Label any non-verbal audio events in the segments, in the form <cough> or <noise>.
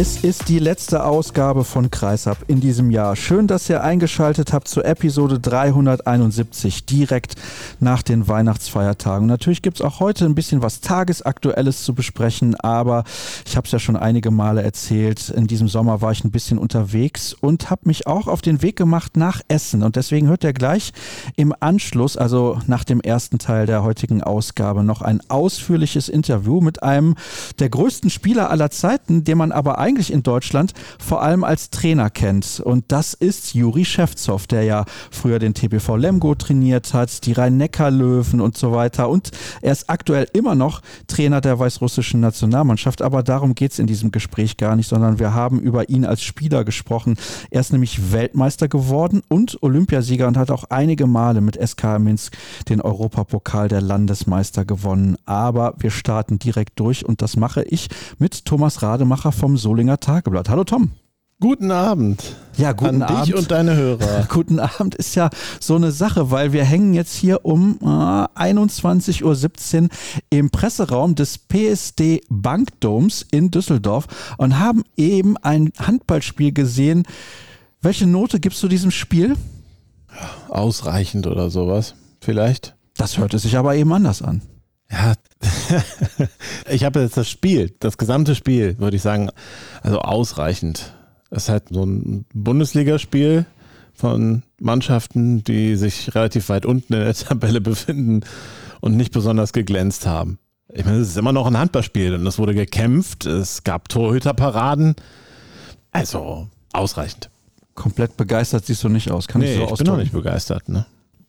Es ist die letzte Ausgabe von Kreisab in diesem Jahr. Schön, dass ihr eingeschaltet habt zur Episode 371, direkt nach den Weihnachtsfeiertagen. Natürlich gibt es auch heute ein bisschen was Tagesaktuelles zu besprechen, aber ich habe es ja schon einige Male erzählt. In diesem Sommer war ich ein bisschen unterwegs und habe mich auch auf den Weg gemacht nach Essen. Und deswegen hört ihr gleich im Anschluss, also nach dem ersten Teil der heutigen Ausgabe, noch ein ausführliches Interview mit einem der größten Spieler aller Zeiten, den man aber eigentlich in Deutschland vor allem als Trainer kennt. Und das ist Juri Schewzow, der ja früher den TBV Lemgo trainiert hat, die Rhein-Neckar-Löwen und so weiter. Und er ist aktuell immer noch Trainer der weißrussischen Nationalmannschaft. Aber darum geht es in diesem Gespräch gar nicht, sondern wir haben über ihn als Spieler gesprochen. Er ist nämlich Weltmeister geworden und Olympiasieger und hat auch einige Male mit SK Minsk den Europapokal der Landesmeister gewonnen. Aber wir starten direkt durch und das mache ich mit Thomas Rademacher vom Sol Solinger Tageblatt. Hallo Tom. Guten Abend. Ja, guten An Abend. dich und deine Hörer. <laughs> guten Abend ist ja so eine Sache, weil wir hängen jetzt hier um äh, 21.17 Uhr im Presseraum des PSD Bankdoms in Düsseldorf und haben eben ein Handballspiel gesehen. Welche Note gibst du diesem Spiel? Ausreichend oder sowas, vielleicht. Das hörte sich aber eben anders an. Ja, <laughs> ich habe jetzt das Spiel, das gesamte Spiel, würde ich sagen, also ausreichend. Es ist halt so ein Bundesligaspiel von Mannschaften, die sich relativ weit unten in der <laughs> Tabelle befinden und nicht besonders geglänzt haben. Ich meine, es ist immer noch ein Handballspiel und es wurde gekämpft, es gab Torhüterparaden. Also ausreichend. Komplett begeistert siehst du nicht aus, kann nee, ich so ich bin noch nicht begeistert, ne?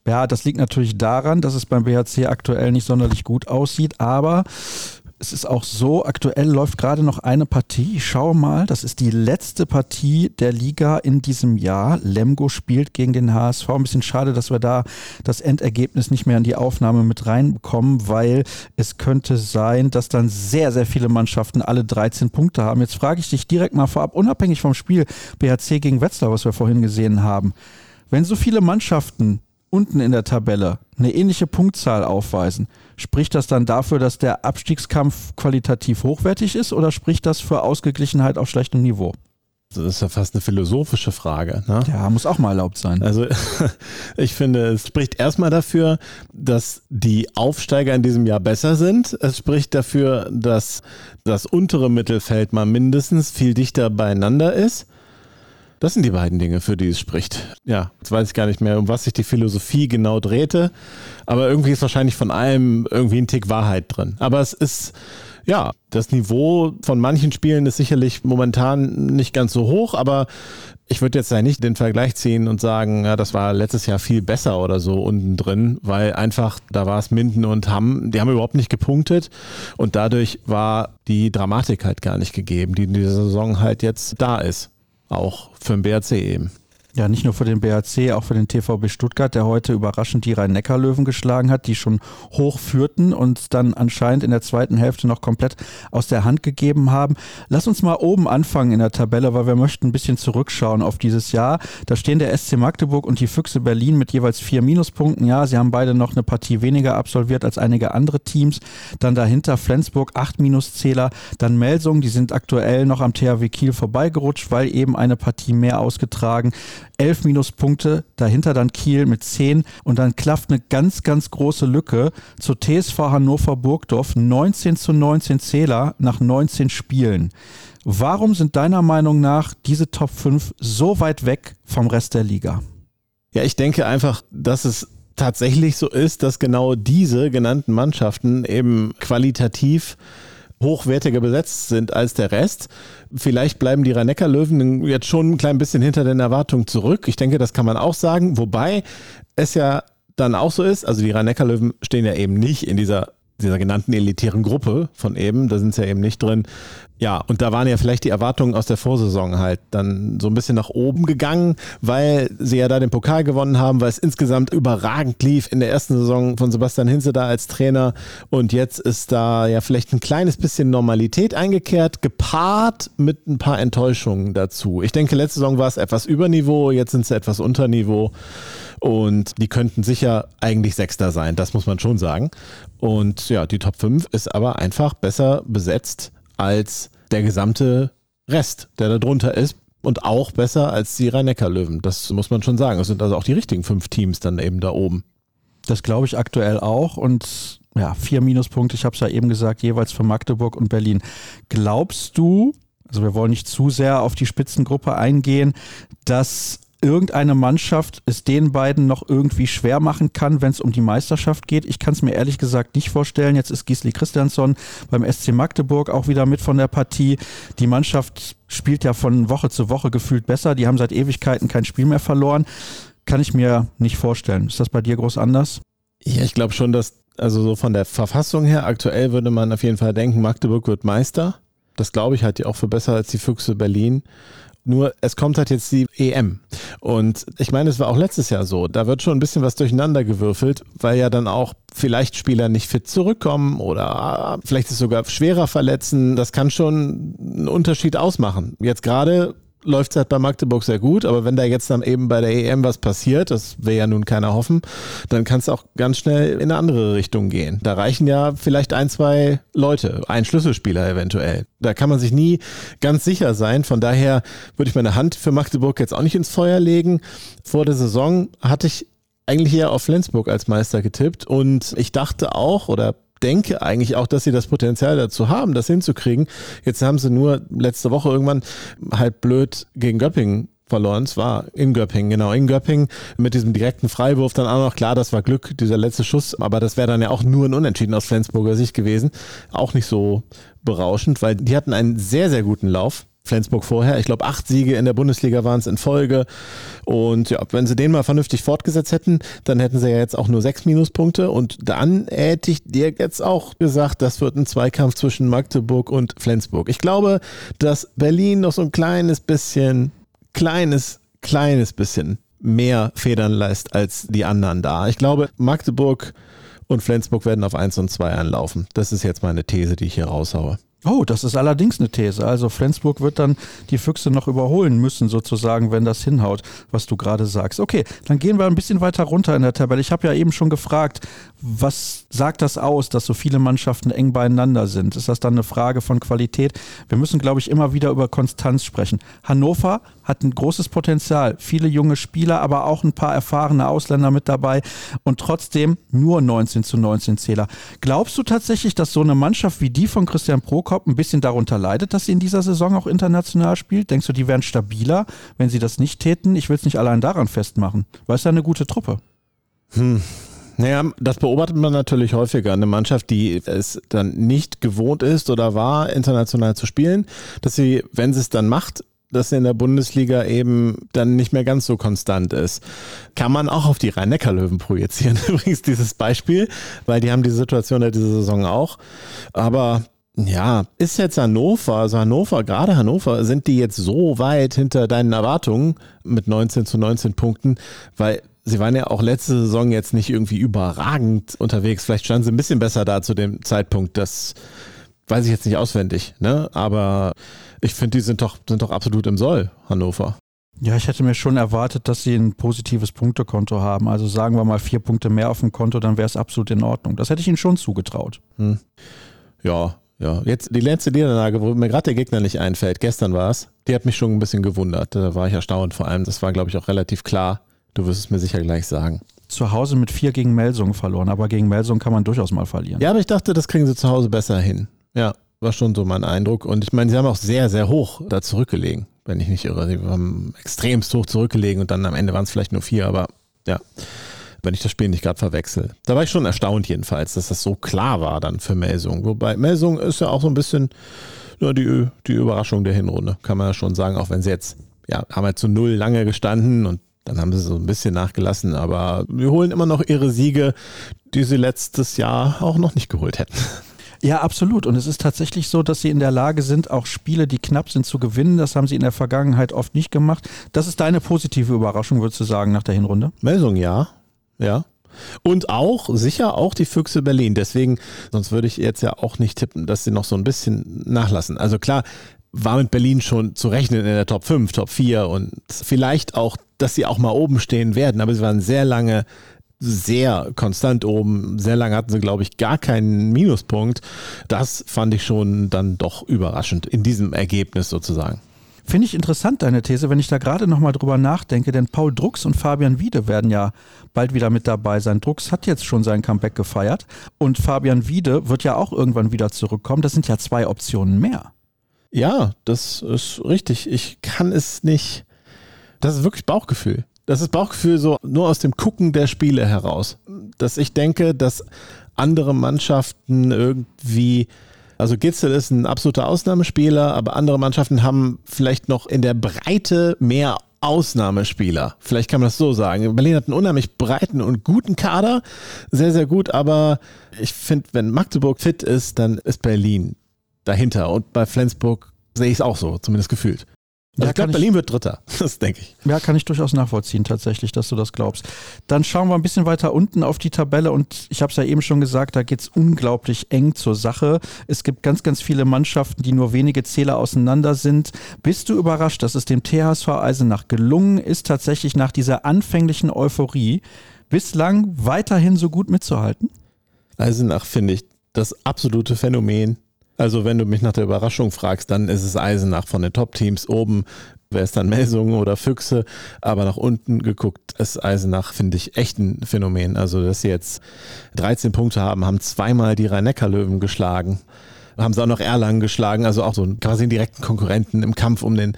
Ja, das liegt natürlich daran, dass es beim BHC aktuell nicht sonderlich gut aussieht, aber es ist auch so, aktuell läuft gerade noch eine Partie. Ich schaue mal, das ist die letzte Partie der Liga in diesem Jahr. Lemgo spielt gegen den HSV. Ein bisschen schade, dass wir da das Endergebnis nicht mehr in die Aufnahme mit reinbekommen, weil es könnte sein, dass dann sehr, sehr viele Mannschaften alle 13 Punkte haben. Jetzt frage ich dich direkt mal vorab, unabhängig vom Spiel BHC gegen Wetzlar, was wir vorhin gesehen haben. Wenn so viele Mannschaften unten in der Tabelle eine ähnliche Punktzahl aufweisen, spricht das dann dafür, dass der Abstiegskampf qualitativ hochwertig ist oder spricht das für Ausgeglichenheit auf schlechtem Niveau? Das ist ja fast eine philosophische Frage. Ne? Ja, muss auch mal erlaubt sein. Also <laughs> ich finde, es spricht erstmal dafür, dass die Aufsteiger in diesem Jahr besser sind. Es spricht dafür, dass das untere Mittelfeld mal mindestens viel dichter beieinander ist. Das sind die beiden Dinge, für die es spricht. Ja, jetzt weiß ich gar nicht mehr, um was sich die Philosophie genau drehte, aber irgendwie ist wahrscheinlich von allem irgendwie ein Tick Wahrheit drin. Aber es ist, ja, das Niveau von manchen Spielen ist sicherlich momentan nicht ganz so hoch, aber ich würde jetzt da nicht den Vergleich ziehen und sagen, ja, das war letztes Jahr viel besser oder so unten drin, weil einfach da war es Minden und Hamm, die haben überhaupt nicht gepunktet und dadurch war die Dramatik halt gar nicht gegeben, die in dieser Saison halt jetzt da ist auch für den BRC eben. Ja, nicht nur für den BHC, auch für den TVB Stuttgart, der heute überraschend die Rhein-Neckar-Löwen geschlagen hat, die schon hoch führten und dann anscheinend in der zweiten Hälfte noch komplett aus der Hand gegeben haben. Lass uns mal oben anfangen in der Tabelle, weil wir möchten ein bisschen zurückschauen auf dieses Jahr. Da stehen der SC Magdeburg und die Füchse Berlin mit jeweils vier Minuspunkten. Ja, sie haben beide noch eine Partie weniger absolviert als einige andere Teams. Dann dahinter Flensburg acht Minuszähler. Dann Melsung, die sind aktuell noch am THW Kiel vorbeigerutscht, weil eben eine Partie mehr ausgetragen elf Minuspunkte, dahinter dann Kiel mit zehn und dann klafft eine ganz, ganz große Lücke zur TSV Hannover Burgdorf, 19 zu 19 Zähler nach 19 Spielen. Warum sind deiner Meinung nach diese Top 5 so weit weg vom Rest der Liga? Ja, ich denke einfach, dass es tatsächlich so ist, dass genau diese genannten Mannschaften eben qualitativ hochwertiger besetzt sind als der Rest. Vielleicht bleiben die rhein löwen jetzt schon ein klein bisschen hinter den Erwartungen zurück. Ich denke, das kann man auch sagen. Wobei es ja dann auch so ist, also die rhein löwen stehen ja eben nicht in dieser, dieser genannten elitären Gruppe von eben, da sind sie ja eben nicht drin. Ja, und da waren ja vielleicht die Erwartungen aus der Vorsaison halt dann so ein bisschen nach oben gegangen, weil sie ja da den Pokal gewonnen haben, weil es insgesamt überragend lief in der ersten Saison von Sebastian Hinze da als Trainer. Und jetzt ist da ja vielleicht ein kleines bisschen Normalität eingekehrt, gepaart mit ein paar Enttäuschungen dazu. Ich denke, letzte Saison war es etwas über Niveau, jetzt sind sie etwas unter Niveau. Und die könnten sicher eigentlich Sechster sein, das muss man schon sagen. Und ja, die Top 5 ist aber einfach besser besetzt als der gesamte Rest, der da drunter ist. Und auch besser als die Rhein-Neckar-Löwen. Das muss man schon sagen. Es sind also auch die richtigen fünf Teams dann eben da oben. Das glaube ich aktuell auch. Und ja, vier Minuspunkte, ich habe es ja eben gesagt, jeweils für Magdeburg und Berlin. Glaubst du, also wir wollen nicht zu sehr auf die Spitzengruppe eingehen, dass irgendeine Mannschaft es den beiden noch irgendwie schwer machen kann, wenn es um die Meisterschaft geht. Ich kann es mir ehrlich gesagt nicht vorstellen. Jetzt ist Gisli Christiansson beim SC Magdeburg auch wieder mit von der Partie. Die Mannschaft spielt ja von Woche zu Woche gefühlt besser. Die haben seit Ewigkeiten kein Spiel mehr verloren. Kann ich mir nicht vorstellen. Ist das bei dir groß anders? Ja, ich glaube schon, dass, also so von der Verfassung her, aktuell würde man auf jeden Fall denken, Magdeburg wird Meister. Das glaube ich halt auch für besser als die Füchse Berlin. Nur es kommt halt jetzt die EM. Und ich meine, es war auch letztes Jahr so. Da wird schon ein bisschen was durcheinander gewürfelt, weil ja dann auch vielleicht Spieler nicht fit zurückkommen oder vielleicht es sogar schwerer verletzen. Das kann schon einen Unterschied ausmachen. Jetzt gerade läuft es halt bei Magdeburg sehr gut, aber wenn da jetzt dann eben bei der EM was passiert, das will ja nun keiner hoffen, dann kann es auch ganz schnell in eine andere Richtung gehen. Da reichen ja vielleicht ein, zwei Leute, ein Schlüsselspieler eventuell. Da kann man sich nie ganz sicher sein. Von daher würde ich meine Hand für Magdeburg jetzt auch nicht ins Feuer legen. Vor der Saison hatte ich eigentlich eher auf Flensburg als Meister getippt und ich dachte auch oder denke eigentlich auch, dass sie das Potenzial dazu haben, das hinzukriegen. Jetzt haben sie nur letzte Woche irgendwann halt blöd gegen Göppingen verloren. Es war in Göppingen, genau, in Göppingen mit diesem direkten Freiwurf dann auch noch. Klar, das war Glück, dieser letzte Schuss, aber das wäre dann ja auch nur ein Unentschieden aus Flensburger Sicht gewesen. Auch nicht so berauschend, weil die hatten einen sehr, sehr guten Lauf. Flensburg vorher. Ich glaube, acht Siege in der Bundesliga waren es in Folge. Und ja, wenn sie den mal vernünftig fortgesetzt hätten, dann hätten sie ja jetzt auch nur sechs Minuspunkte. Und dann hätte ich dir jetzt auch gesagt, das wird ein Zweikampf zwischen Magdeburg und Flensburg. Ich glaube, dass Berlin noch so ein kleines bisschen, kleines, kleines bisschen mehr Federn leist als die anderen da. Ich glaube, Magdeburg und Flensburg werden auf 1 und 2 anlaufen. Das ist jetzt meine These, die ich hier raushaue. Oh, das ist allerdings eine These. Also Flensburg wird dann die Füchse noch überholen müssen, sozusagen, wenn das hinhaut, was du gerade sagst. Okay, dann gehen wir ein bisschen weiter runter in der Tabelle. Ich habe ja eben schon gefragt, was sagt das aus, dass so viele Mannschaften eng beieinander sind? Ist das dann eine Frage von Qualität? Wir müssen, glaube ich, immer wieder über Konstanz sprechen. Hannover hat ein großes Potenzial, viele junge Spieler, aber auch ein paar erfahrene Ausländer mit dabei und trotzdem nur 19 zu 19 Zähler. Glaubst du tatsächlich, dass so eine Mannschaft wie die von Christian Prokop ein bisschen darunter leidet, dass sie in dieser Saison auch international spielt? Denkst du, die wären stabiler, wenn sie das nicht täten? Ich will es nicht allein daran festmachen, weil es ja eine gute Truppe. Hm. Naja, das beobachtet man natürlich häufiger. Eine Mannschaft, die es dann nicht gewohnt ist oder war, international zu spielen, dass sie, wenn sie es dann macht, dass er in der Bundesliga eben dann nicht mehr ganz so konstant ist. Kann man auch auf die Rhein-Neckar-Löwen projizieren, <laughs> übrigens dieses Beispiel, weil die haben die Situation ja diese Saison auch. Aber ja, ist jetzt Hannover, also Hannover, gerade Hannover, sind die jetzt so weit hinter deinen Erwartungen mit 19 zu 19 Punkten, weil sie waren ja auch letzte Saison jetzt nicht irgendwie überragend unterwegs. Vielleicht standen sie ein bisschen besser da zu dem Zeitpunkt. Das weiß ich jetzt nicht auswendig, ne? Aber ich finde, die sind doch, sind doch absolut im Soll, Hannover. Ja, ich hätte mir schon erwartet, dass sie ein positives Punktekonto haben. Also sagen wir mal vier Punkte mehr auf dem Konto, dann wäre es absolut in Ordnung. Das hätte ich ihnen schon zugetraut. Hm. Ja, ja. Jetzt die letzte Niederlage, wo mir gerade der Gegner nicht einfällt, gestern war es, die hat mich schon ein bisschen gewundert. Da war ich erstaunt. Vor allem, das war, glaube ich, auch relativ klar. Du wirst es mir sicher gleich sagen. Zu Hause mit vier gegen Melsung verloren, aber gegen Melsung kann man durchaus mal verlieren. Ja, aber ich dachte, das kriegen sie zu Hause besser hin. Ja, war schon so mein Eindruck. Und ich meine, sie haben auch sehr, sehr hoch da zurückgelegen, wenn ich nicht irre. Sie haben extremst hoch zurückgelegen und dann am Ende waren es vielleicht nur vier, aber ja, wenn ich das Spiel nicht gerade verwechsel. Da war ich schon erstaunt jedenfalls, dass das so klar war dann für Melsung. Wobei Melsung ist ja auch so ein bisschen ja, die, die Überraschung der Hinrunde, kann man ja schon sagen, auch wenn sie jetzt, ja, haben halt zu null lange gestanden und dann haben sie so ein bisschen nachgelassen, aber wir holen immer noch ihre Siege, die sie letztes Jahr auch noch nicht geholt hätten. Ja, absolut. Und es ist tatsächlich so, dass sie in der Lage sind, auch Spiele, die knapp sind, zu gewinnen. Das haben sie in der Vergangenheit oft nicht gemacht. Das ist deine positive Überraschung, würdest du sagen, nach der Hinrunde? Melsung, ja. Ja. Und auch, sicher auch die Füchse Berlin. Deswegen, sonst würde ich jetzt ja auch nicht tippen, dass sie noch so ein bisschen nachlassen. Also klar, war mit Berlin schon zu rechnen in der Top 5, Top 4 und vielleicht auch, dass sie auch mal oben stehen werden. Aber sie waren sehr lange sehr konstant oben. Sehr lange hatten sie, glaube ich, gar keinen Minuspunkt. Das fand ich schon dann doch überraschend in diesem Ergebnis sozusagen. Finde ich interessant, deine These, wenn ich da gerade nochmal drüber nachdenke, denn Paul Drucks und Fabian Wiede werden ja bald wieder mit dabei sein. Drucks hat jetzt schon sein Comeback gefeiert und Fabian Wiede wird ja auch irgendwann wieder zurückkommen. Das sind ja zwei Optionen mehr. Ja, das ist richtig. Ich kann es nicht. Das ist wirklich Bauchgefühl. Das ist Bauchgefühl so nur aus dem Gucken der Spiele heraus. Dass ich denke, dass andere Mannschaften irgendwie also Gitzel ist ein absoluter Ausnahmespieler, aber andere Mannschaften haben vielleicht noch in der Breite mehr Ausnahmespieler. Vielleicht kann man das so sagen. Berlin hat einen unheimlich breiten und guten Kader. Sehr, sehr gut, aber ich finde, wenn Magdeburg fit ist, dann ist Berlin dahinter. Und bei Flensburg sehe ich es auch so, zumindest gefühlt. Also ja, ich glaube, Berlin wird Dritter. <laughs> Das denke ich. Ja, kann ich durchaus nachvollziehen, tatsächlich, dass du das glaubst. Dann schauen wir ein bisschen weiter unten auf die Tabelle und ich habe es ja eben schon gesagt, da geht es unglaublich eng zur Sache. Es gibt ganz, ganz viele Mannschaften, die nur wenige Zähler auseinander sind. Bist du überrascht, dass es dem THSV Eisenach gelungen ist, tatsächlich nach dieser anfänglichen Euphorie bislang weiterhin so gut mitzuhalten? Eisenach finde ich das absolute Phänomen also wenn du mich nach der Überraschung fragst, dann ist es Eisenach von den Top-Teams oben. Wäre es dann Melsungen oder Füchse, aber nach unten geguckt ist Eisenach, finde ich, echt ein Phänomen. Also, dass sie jetzt 13 Punkte haben, haben zweimal die Rhein-Neckar-Löwen geschlagen haben sie auch noch Erlangen geschlagen, also auch so quasi einen direkten Konkurrenten im Kampf um den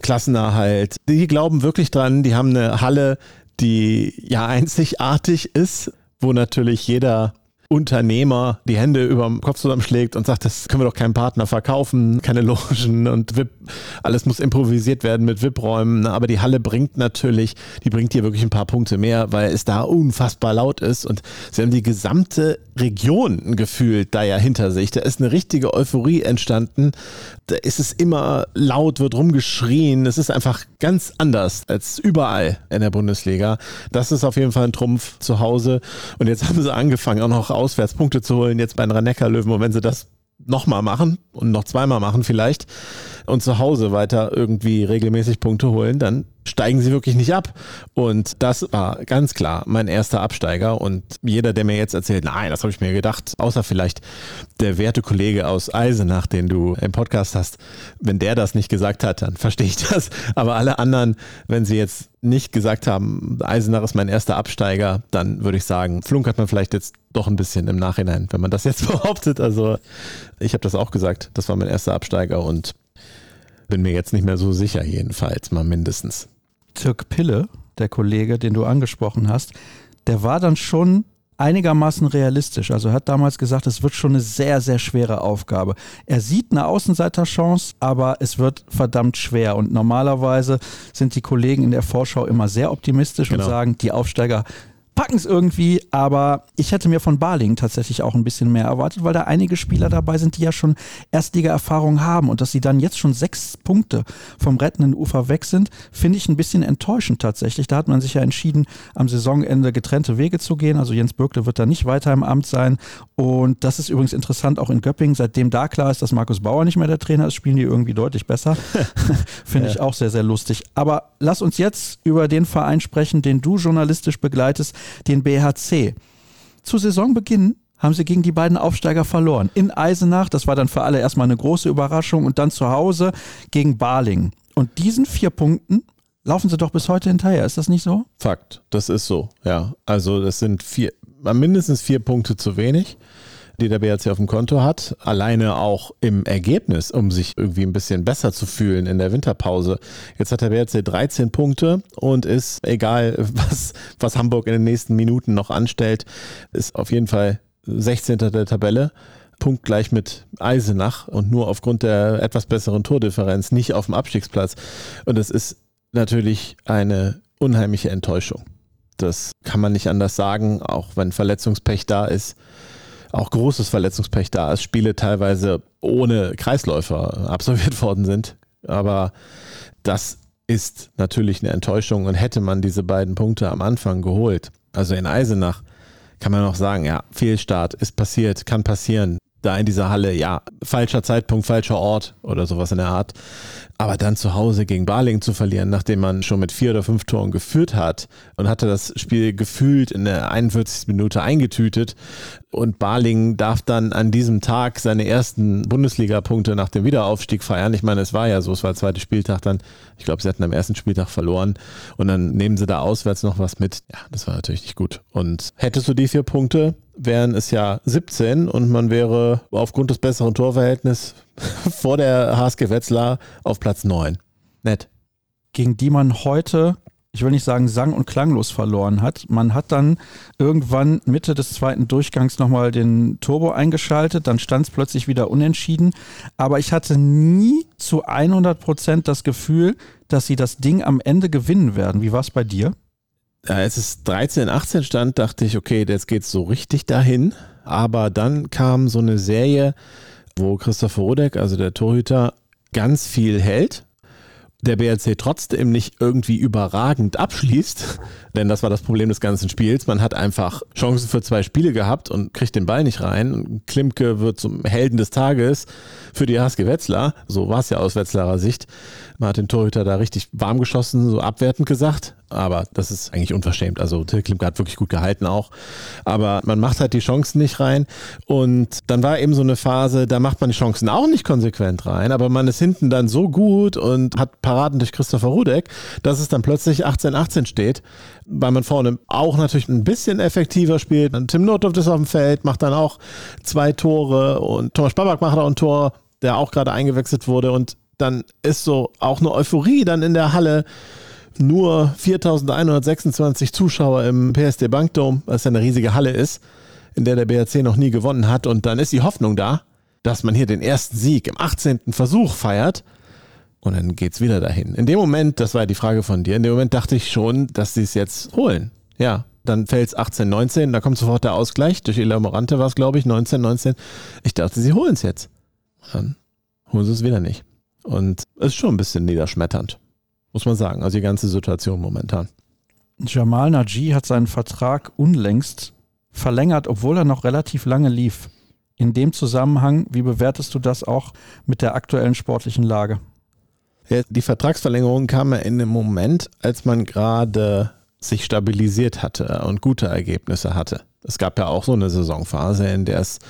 Klassenerhalt. Die glauben wirklich dran, die haben eine Halle, die ja einzigartig ist, wo natürlich jeder Unternehmer die Hände über dem Kopf zusammenschlägt und sagt, das können wir doch keinem Partner verkaufen, keine Logen und VIP, alles muss improvisiert werden mit VIP-Räumen. Aber die Halle bringt natürlich, die bringt hier wirklich ein paar Punkte mehr, weil es da unfassbar laut ist und sie haben die gesamte Region gefühlt da ja hinter sich. Da ist eine richtige Euphorie entstanden. Da ist es immer laut, wird rumgeschrien. Es ist einfach ganz anders als überall in der Bundesliga. Das ist auf jeden Fall ein Trumpf zu Hause. Und jetzt haben sie angefangen, auch noch Auswärtspunkte zu holen, jetzt bei den rhein löwen Und wenn sie das nochmal machen und noch zweimal machen vielleicht und zu Hause weiter irgendwie regelmäßig Punkte holen, dann steigen sie wirklich nicht ab. Und das war ganz klar mein erster Absteiger. Und jeder, der mir jetzt erzählt, nein, das habe ich mir gedacht, außer vielleicht der werte Kollege aus Eisenach, den du im Podcast hast, wenn der das nicht gesagt hat, dann verstehe ich das. Aber alle anderen, wenn sie jetzt nicht gesagt haben, Eisenach ist mein erster Absteiger, dann würde ich sagen, flunkert man vielleicht jetzt doch ein bisschen im Nachhinein, wenn man das jetzt <laughs> behauptet. Also ich habe das auch gesagt, das war mein erster Absteiger und bin mir jetzt nicht mehr so sicher, jedenfalls mal mindestens. Dirk Pille, der Kollege, den du angesprochen hast, der war dann schon einigermaßen realistisch. Also er hat damals gesagt, es wird schon eine sehr, sehr schwere Aufgabe. Er sieht eine Außenseiterchance, aber es wird verdammt schwer. Und normalerweise sind die Kollegen in der Vorschau immer sehr optimistisch genau. und sagen, die Aufsteiger packen es irgendwie, aber ich hätte mir von Barling tatsächlich auch ein bisschen mehr erwartet, weil da einige Spieler dabei sind, die ja schon Erstliga-Erfahrung haben und dass sie dann jetzt schon sechs Punkte vom rettenden Ufer weg sind, finde ich ein bisschen enttäuschend tatsächlich. Da hat man sich ja entschieden, am Saisonende getrennte Wege zu gehen. Also Jens Bürkle wird da nicht weiter im Amt sein und das ist übrigens interessant auch in Göppingen, seitdem da klar ist, dass Markus Bauer nicht mehr der Trainer ist, spielen die irgendwie deutlich besser. <laughs> finde ja. ich auch sehr, sehr lustig. Aber lass uns jetzt über den Verein sprechen, den du journalistisch begleitest den BHC. Zu Saisonbeginn haben sie gegen die beiden Aufsteiger verloren. In Eisenach, das war dann für alle erstmal eine große Überraschung, und dann zu Hause gegen Baling. Und diesen vier Punkten laufen sie doch bis heute hinterher. Ist das nicht so? Fakt, das ist so, ja. Also das sind vier, mindestens vier Punkte zu wenig die der BRC auf dem Konto hat. Alleine auch im Ergebnis, um sich irgendwie ein bisschen besser zu fühlen in der Winterpause. Jetzt hat der BRC 13 Punkte und ist, egal was, was Hamburg in den nächsten Minuten noch anstellt, ist auf jeden Fall 16. der Tabelle. Punktgleich mit Eisenach und nur aufgrund der etwas besseren Tordifferenz nicht auf dem Abstiegsplatz. Und es ist natürlich eine unheimliche Enttäuschung. Das kann man nicht anders sagen, auch wenn Verletzungspech da ist auch großes Verletzungspech da ist, Spiele teilweise ohne Kreisläufer absolviert <laughs> worden sind. Aber das ist natürlich eine Enttäuschung und hätte man diese beiden Punkte am Anfang geholt, also in Eisenach, kann man auch sagen, ja, Fehlstart ist passiert, kann passieren. Da in dieser Halle, ja, falscher Zeitpunkt, falscher Ort oder sowas in der Art. Aber dann zu Hause gegen Barling zu verlieren, nachdem man schon mit vier oder fünf Toren geführt hat und hatte das Spiel gefühlt in der 41. Minute eingetütet und Barling darf dann an diesem Tag seine ersten Bundesliga-Punkte nach dem Wiederaufstieg feiern. Ich meine, es war ja so, es war der zweite Spieltag dann. Ich glaube, sie hatten am ersten Spieltag verloren und dann nehmen sie da auswärts noch was mit. Ja, das war natürlich nicht gut. Und hättest du die vier Punkte, wären es ja 17 und man wäre aufgrund des besseren Torverhältnisses <laughs> vor der HSG Wetzlar auf Platz 9. Nett. Gegen die man heute, ich will nicht sagen sang- und klanglos verloren hat. Man hat dann irgendwann Mitte des zweiten Durchgangs nochmal den Turbo eingeschaltet, dann stand es plötzlich wieder unentschieden. Aber ich hatte nie zu 100 Prozent das Gefühl, dass sie das Ding am Ende gewinnen werden. Wie war es bei dir? Als es 13, 18 stand, dachte ich, okay, jetzt geht's so richtig dahin. Aber dann kam so eine Serie, wo Christopher Rodek, also der Torhüter, ganz viel hält. Der BRC trotzdem nicht irgendwie überragend abschließt, <laughs> denn das war das Problem des ganzen Spiels. Man hat einfach Chancen für zwei Spiele gehabt und kriegt den Ball nicht rein. Klimke wird zum Helden des Tages für die HSG Wetzlar. So war es ja aus Wetzlarer Sicht. Man hat den Torhüter da richtig warm geschossen, so abwertend gesagt. Aber das ist eigentlich unverschämt. Also Till Klimke hat wirklich gut gehalten auch. Aber man macht halt die Chancen nicht rein. Und dann war eben so eine Phase, da macht man die Chancen auch nicht konsequent rein. Aber man ist hinten dann so gut und hat Paraden durch Christopher Rudek, dass es dann plötzlich 18-18 steht weil man vorne auch natürlich ein bisschen effektiver spielt. Und Tim Notdorf ist auf dem Feld, macht dann auch zwei Tore und Thomas Babak macht auch ein Tor, der auch gerade eingewechselt wurde. Und dann ist so auch eine Euphorie dann in der Halle. Nur 4126 Zuschauer im PSD Bankdom, was ja eine riesige Halle ist, in der der BRC noch nie gewonnen hat. Und dann ist die Hoffnung da, dass man hier den ersten Sieg im 18. Versuch feiert. Und dann geht es wieder dahin. In dem Moment, das war ja die Frage von dir, in dem Moment dachte ich schon, dass sie es jetzt holen. Ja, dann fällt es 18, 19, da kommt sofort der Ausgleich. Durch Ela Morante war es, glaube ich, 19, 19. Ich dachte, sie holen es jetzt. Dann holen sie es wieder nicht. Und es ist schon ein bisschen niederschmetternd, muss man sagen. Also die ganze Situation momentan. Jamal Naji hat seinen Vertrag unlängst verlängert, obwohl er noch relativ lange lief. In dem Zusammenhang, wie bewertest du das auch mit der aktuellen sportlichen Lage? Ja, die Vertragsverlängerung kam ja in dem Moment, als man gerade sich stabilisiert hatte und gute Ergebnisse hatte. Es gab ja auch so eine Saisonphase, in der es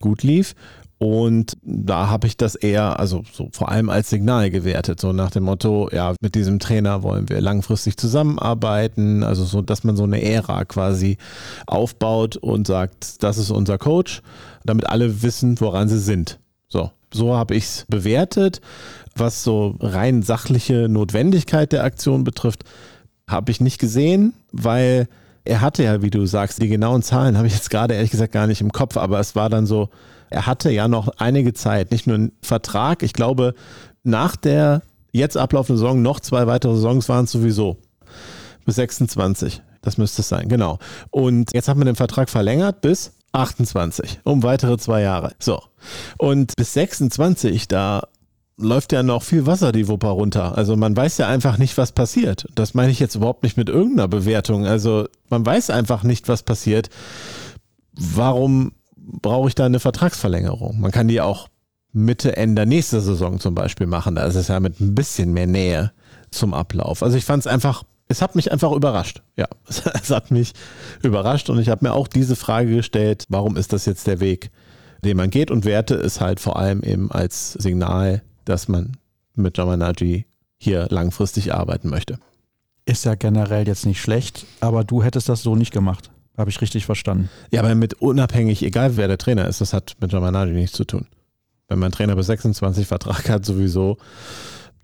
gut lief. Und da habe ich das eher, also so vor allem als Signal gewertet, so nach dem Motto, ja, mit diesem Trainer wollen wir langfristig zusammenarbeiten, also so, dass man so eine Ära quasi aufbaut und sagt, das ist unser Coach, damit alle wissen, woran sie sind. So, so habe ich es bewertet. Was so rein sachliche Notwendigkeit der Aktion betrifft, habe ich nicht gesehen, weil er hatte ja, wie du sagst, die genauen Zahlen habe ich jetzt gerade ehrlich gesagt gar nicht im Kopf, aber es war dann so, er hatte ja noch einige Zeit, nicht nur einen Vertrag, ich glaube, nach der jetzt ablaufenden Saison noch zwei weitere Saisons waren es sowieso. Bis 26. Das müsste es sein, genau. Und jetzt hat man den Vertrag verlängert bis 28, um weitere zwei Jahre. So. Und bis 26, da läuft ja noch viel Wasser die Wupper runter. Also man weiß ja einfach nicht, was passiert. Das meine ich jetzt überhaupt nicht mit irgendeiner Bewertung. Also man weiß einfach nicht, was passiert. Warum brauche ich da eine Vertragsverlängerung? Man kann die auch Mitte, Ende nächster Saison zum Beispiel machen. Da ist es ja mit ein bisschen mehr Nähe zum Ablauf. Also ich fand es einfach, es hat mich einfach überrascht. Ja, <laughs> es hat mich überrascht und ich habe mir auch diese Frage gestellt, warum ist das jetzt der Weg, den man geht und werte es halt vor allem eben als Signal dass man mit Jamanaji hier langfristig arbeiten möchte. Ist ja generell jetzt nicht schlecht, aber du hättest das so nicht gemacht. Habe ich richtig verstanden. Ja, aber mit unabhängig, egal wer der Trainer ist, das hat mit Jamanaji nichts zu tun. Wenn mein Trainer bis 26 Vertrag hat, sowieso,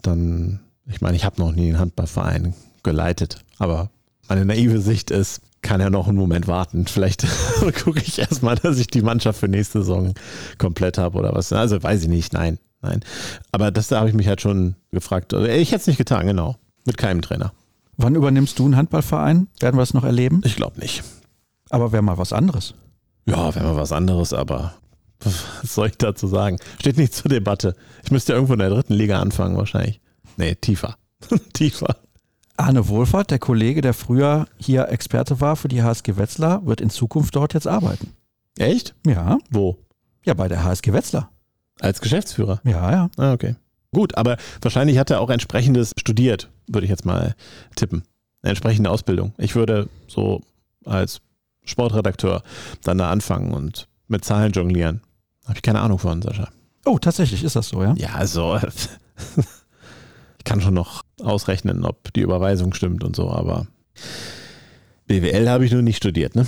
dann, ich meine, ich habe noch nie einen Handballverein geleitet, aber meine naive Sicht ist, kann er noch einen Moment warten. Vielleicht <laughs> gucke ich erstmal, dass ich die Mannschaft für nächste Saison komplett habe oder was. Also weiß ich nicht, nein. Nein. Aber das da habe ich mich halt schon gefragt. Also, ich hätte es nicht getan, genau. Mit keinem Trainer. Wann übernimmst du einen Handballverein? Werden wir es noch erleben? Ich glaube nicht. Aber wäre mal was anderes. Ja, wäre mal was anderes, aber <laughs> was soll ich dazu sagen? Steht nicht zur Debatte. Ich müsste ja irgendwo in der dritten Liga anfangen, wahrscheinlich. Nee, tiefer. <laughs> tiefer. Arne Wohlfahrt, der Kollege, der früher hier Experte war für die HSG Wetzlar, wird in Zukunft dort jetzt arbeiten. Echt? Ja. Wo? Ja, bei der HSG Wetzlar. Als Geschäftsführer? Ja, ja. Ah, okay. Gut, aber wahrscheinlich hat er auch entsprechendes studiert, würde ich jetzt mal tippen. Eine entsprechende Ausbildung. Ich würde so als Sportredakteur dann da anfangen und mit Zahlen jonglieren. Habe ich keine Ahnung von, Sascha. Oh, tatsächlich ist das so, ja? Ja, also <laughs> ich kann schon noch ausrechnen, ob die Überweisung stimmt und so, aber BWL habe ich nur nicht studiert, ne?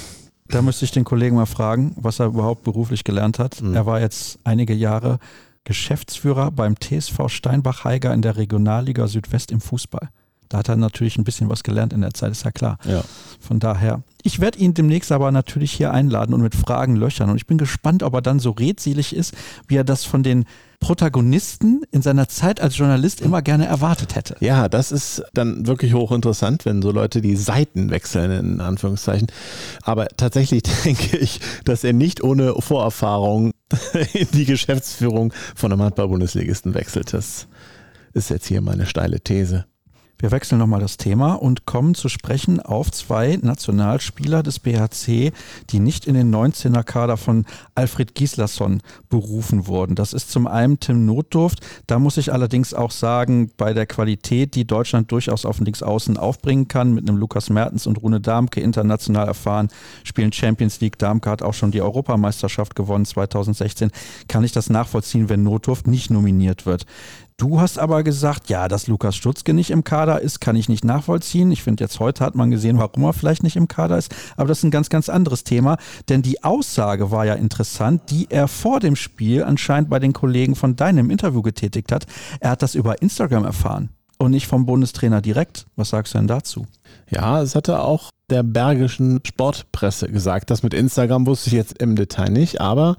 Da müsste ich den Kollegen mal fragen, was er überhaupt beruflich gelernt hat. Mhm. Er war jetzt einige Jahre Geschäftsführer beim TSV Steinbach-Heiger in der Regionalliga Südwest im Fußball. Da hat er natürlich ein bisschen was gelernt in der Zeit, ist ja klar. Ja. Von daher, ich werde ihn demnächst aber natürlich hier einladen und mit Fragen löchern. Und ich bin gespannt, ob er dann so redselig ist, wie er das von den Protagonisten in seiner Zeit als Journalist immer gerne erwartet hätte. Ja, das ist dann wirklich hochinteressant, wenn so Leute die Seiten wechseln, in Anführungszeichen. Aber tatsächlich <laughs> denke ich, dass er nicht ohne Vorerfahrung <laughs> in die Geschäftsführung von einem Handball-Bundesligisten wechselt. Das ist jetzt hier meine steile These. Wir wechseln nochmal das Thema und kommen zu sprechen auf zwei Nationalspieler des BHC, die nicht in den 19er Kader von Alfred Gislason berufen wurden. Das ist zum einen Tim Notdurft. Da muss ich allerdings auch sagen, bei der Qualität, die Deutschland durchaus auf den Linksaußen aufbringen kann, mit einem Lukas Mertens und Rune Darmke international erfahren, spielen Champions League. Darmke hat auch schon die Europameisterschaft gewonnen 2016. Kann ich das nachvollziehen, wenn Notdurft nicht nominiert wird. Du hast aber gesagt, ja, dass Lukas Stutzke nicht im Kader ist, kann ich nicht nachvollziehen. Ich finde, jetzt heute hat man gesehen, warum er vielleicht nicht im Kader ist. Aber das ist ein ganz, ganz anderes Thema. Denn die Aussage war ja interessant, die er vor dem Spiel anscheinend bei den Kollegen von deinem Interview getätigt hat. Er hat das über Instagram erfahren und nicht vom Bundestrainer direkt. Was sagst du denn dazu? Ja, es hatte auch der bergischen Sportpresse gesagt. Das mit Instagram wusste ich jetzt im Detail nicht, aber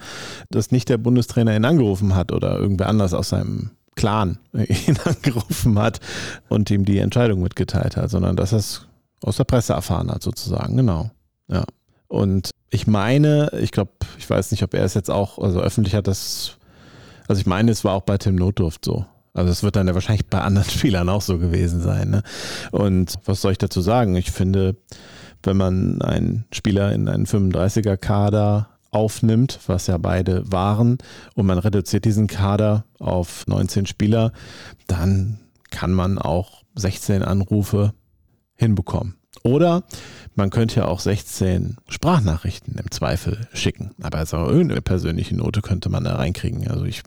dass nicht der Bundestrainer ihn angerufen hat oder irgendwer anders aus seinem Clan <laughs> ihn angerufen hat und ihm die Entscheidung mitgeteilt hat, sondern dass er es aus der Presse erfahren hat, sozusagen. Genau. Ja. Und ich meine, ich glaube, ich weiß nicht, ob er es jetzt auch, also öffentlich hat das, also ich meine, es war auch bei Tim Notdurft so. Also es wird dann ja wahrscheinlich bei anderen <laughs> Spielern auch so gewesen sein. Ne? Und was soll ich dazu sagen? Ich finde, wenn man einen Spieler in einen 35er Kader aufnimmt, was ja beide waren, und man reduziert diesen Kader auf 19 Spieler, dann kann man auch 16 Anrufe hinbekommen. Oder man könnte ja auch 16 Sprachnachrichten im Zweifel schicken. Aber also irgendeine persönliche Note könnte man da reinkriegen. Also ich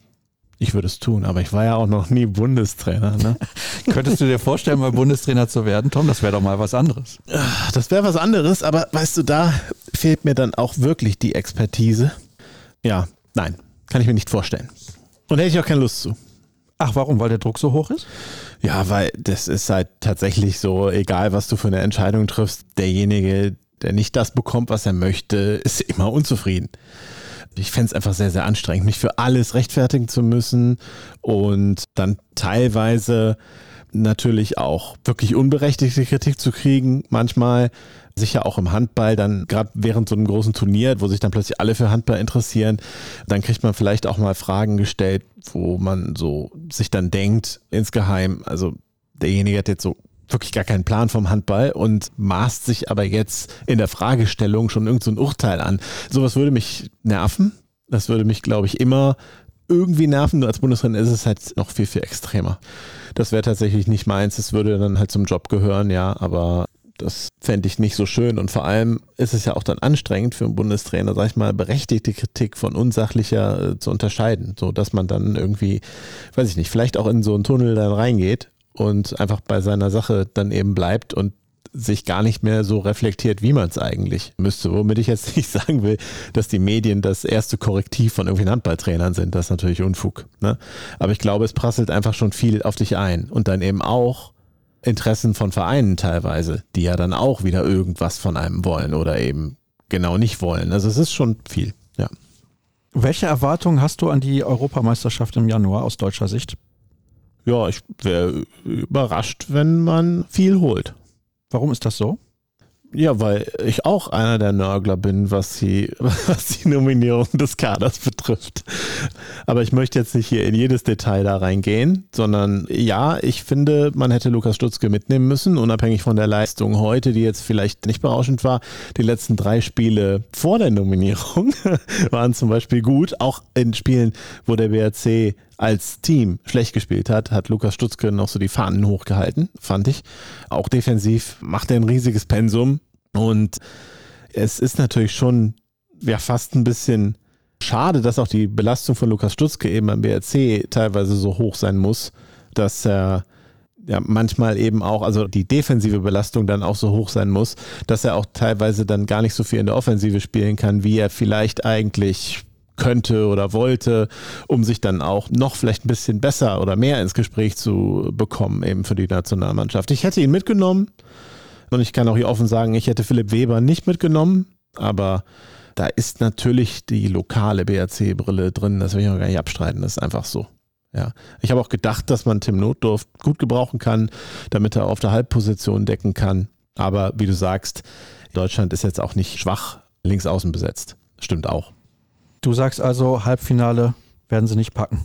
ich würde es tun, aber ich war ja auch noch nie Bundestrainer. Ne? <laughs> Könntest du dir vorstellen, mal Bundestrainer zu werden, Tom? Das wäre doch mal was anderes. Das wäre was anderes, aber weißt du, da fehlt mir dann auch wirklich die Expertise. Ja, nein, kann ich mir nicht vorstellen. Und hätte ich auch keine Lust zu. Ach, warum? Weil der Druck so hoch ist? Ja, weil das ist halt tatsächlich so, egal was du für eine Entscheidung triffst, derjenige, der nicht das bekommt, was er möchte, ist immer unzufrieden ich fände es einfach sehr, sehr anstrengend, mich für alles rechtfertigen zu müssen und dann teilweise natürlich auch wirklich unberechtigte Kritik zu kriegen, manchmal. Sicher auch im Handball, dann gerade während so einem großen Turnier, wo sich dann plötzlich alle für Handball interessieren, dann kriegt man vielleicht auch mal Fragen gestellt, wo man so sich dann denkt, insgeheim, also derjenige hat jetzt so wirklich gar keinen Plan vom Handball und maßt sich aber jetzt in der Fragestellung schon irgendein so Urteil an. Sowas würde mich nerven. Das würde mich, glaube ich, immer irgendwie nerven. Nur als Bundestrainer ist es halt noch viel, viel extremer. Das wäre tatsächlich nicht meins. Es würde dann halt zum Job gehören, ja, aber das fände ich nicht so schön. Und vor allem ist es ja auch dann anstrengend für einen Bundestrainer, sag ich mal, berechtigte Kritik von unsachlicher äh, zu unterscheiden. So dass man dann irgendwie, weiß ich nicht, vielleicht auch in so einen Tunnel dann reingeht und einfach bei seiner Sache dann eben bleibt und sich gar nicht mehr so reflektiert, wie man es eigentlich müsste. Womit ich jetzt <laughs> nicht sagen will, dass die Medien das erste Korrektiv von irgendwelchen Handballtrainern sind. Das ist natürlich Unfug. Ne? Aber ich glaube, es prasselt einfach schon viel auf dich ein. Und dann eben auch Interessen von Vereinen teilweise, die ja dann auch wieder irgendwas von einem wollen oder eben genau nicht wollen. Also es ist schon viel, ja. Welche Erwartungen hast du an die Europameisterschaft im Januar aus deutscher Sicht? Ja, ich wäre überrascht, wenn man viel holt. Warum ist das so? Ja, weil ich auch einer der Nörgler bin, was die, <laughs> was die Nominierung des Kaders betrifft. Aber ich möchte jetzt nicht hier in jedes Detail da reingehen, sondern ja, ich finde, man hätte Lukas Stutzke mitnehmen müssen, unabhängig von der Leistung heute, die jetzt vielleicht nicht berauschend war. Die letzten drei Spiele vor der Nominierung <laughs> waren zum Beispiel gut, auch in Spielen, wo der BRC als Team schlecht gespielt hat, hat Lukas Stutzke noch so die Fahnen hochgehalten, fand ich. Auch defensiv macht er ein riesiges Pensum und es ist natürlich schon ja fast ein bisschen schade, dass auch die Belastung von Lukas Stutzke eben am BRC teilweise so hoch sein muss, dass er ja manchmal eben auch, also die defensive Belastung dann auch so hoch sein muss, dass er auch teilweise dann gar nicht so viel in der Offensive spielen kann, wie er vielleicht eigentlich könnte oder wollte, um sich dann auch noch vielleicht ein bisschen besser oder mehr ins Gespräch zu bekommen, eben für die Nationalmannschaft. Ich hätte ihn mitgenommen und ich kann auch hier offen sagen, ich hätte Philipp Weber nicht mitgenommen, aber da ist natürlich die lokale BRC-Brille drin, das will ich auch gar nicht abstreiten, das ist einfach so. Ja. Ich habe auch gedacht, dass man Tim Notdorf gut gebrauchen kann, damit er auf der Halbposition decken kann. Aber wie du sagst, Deutschland ist jetzt auch nicht schwach links außen besetzt. Stimmt auch. Du sagst also, Halbfinale werden sie nicht packen.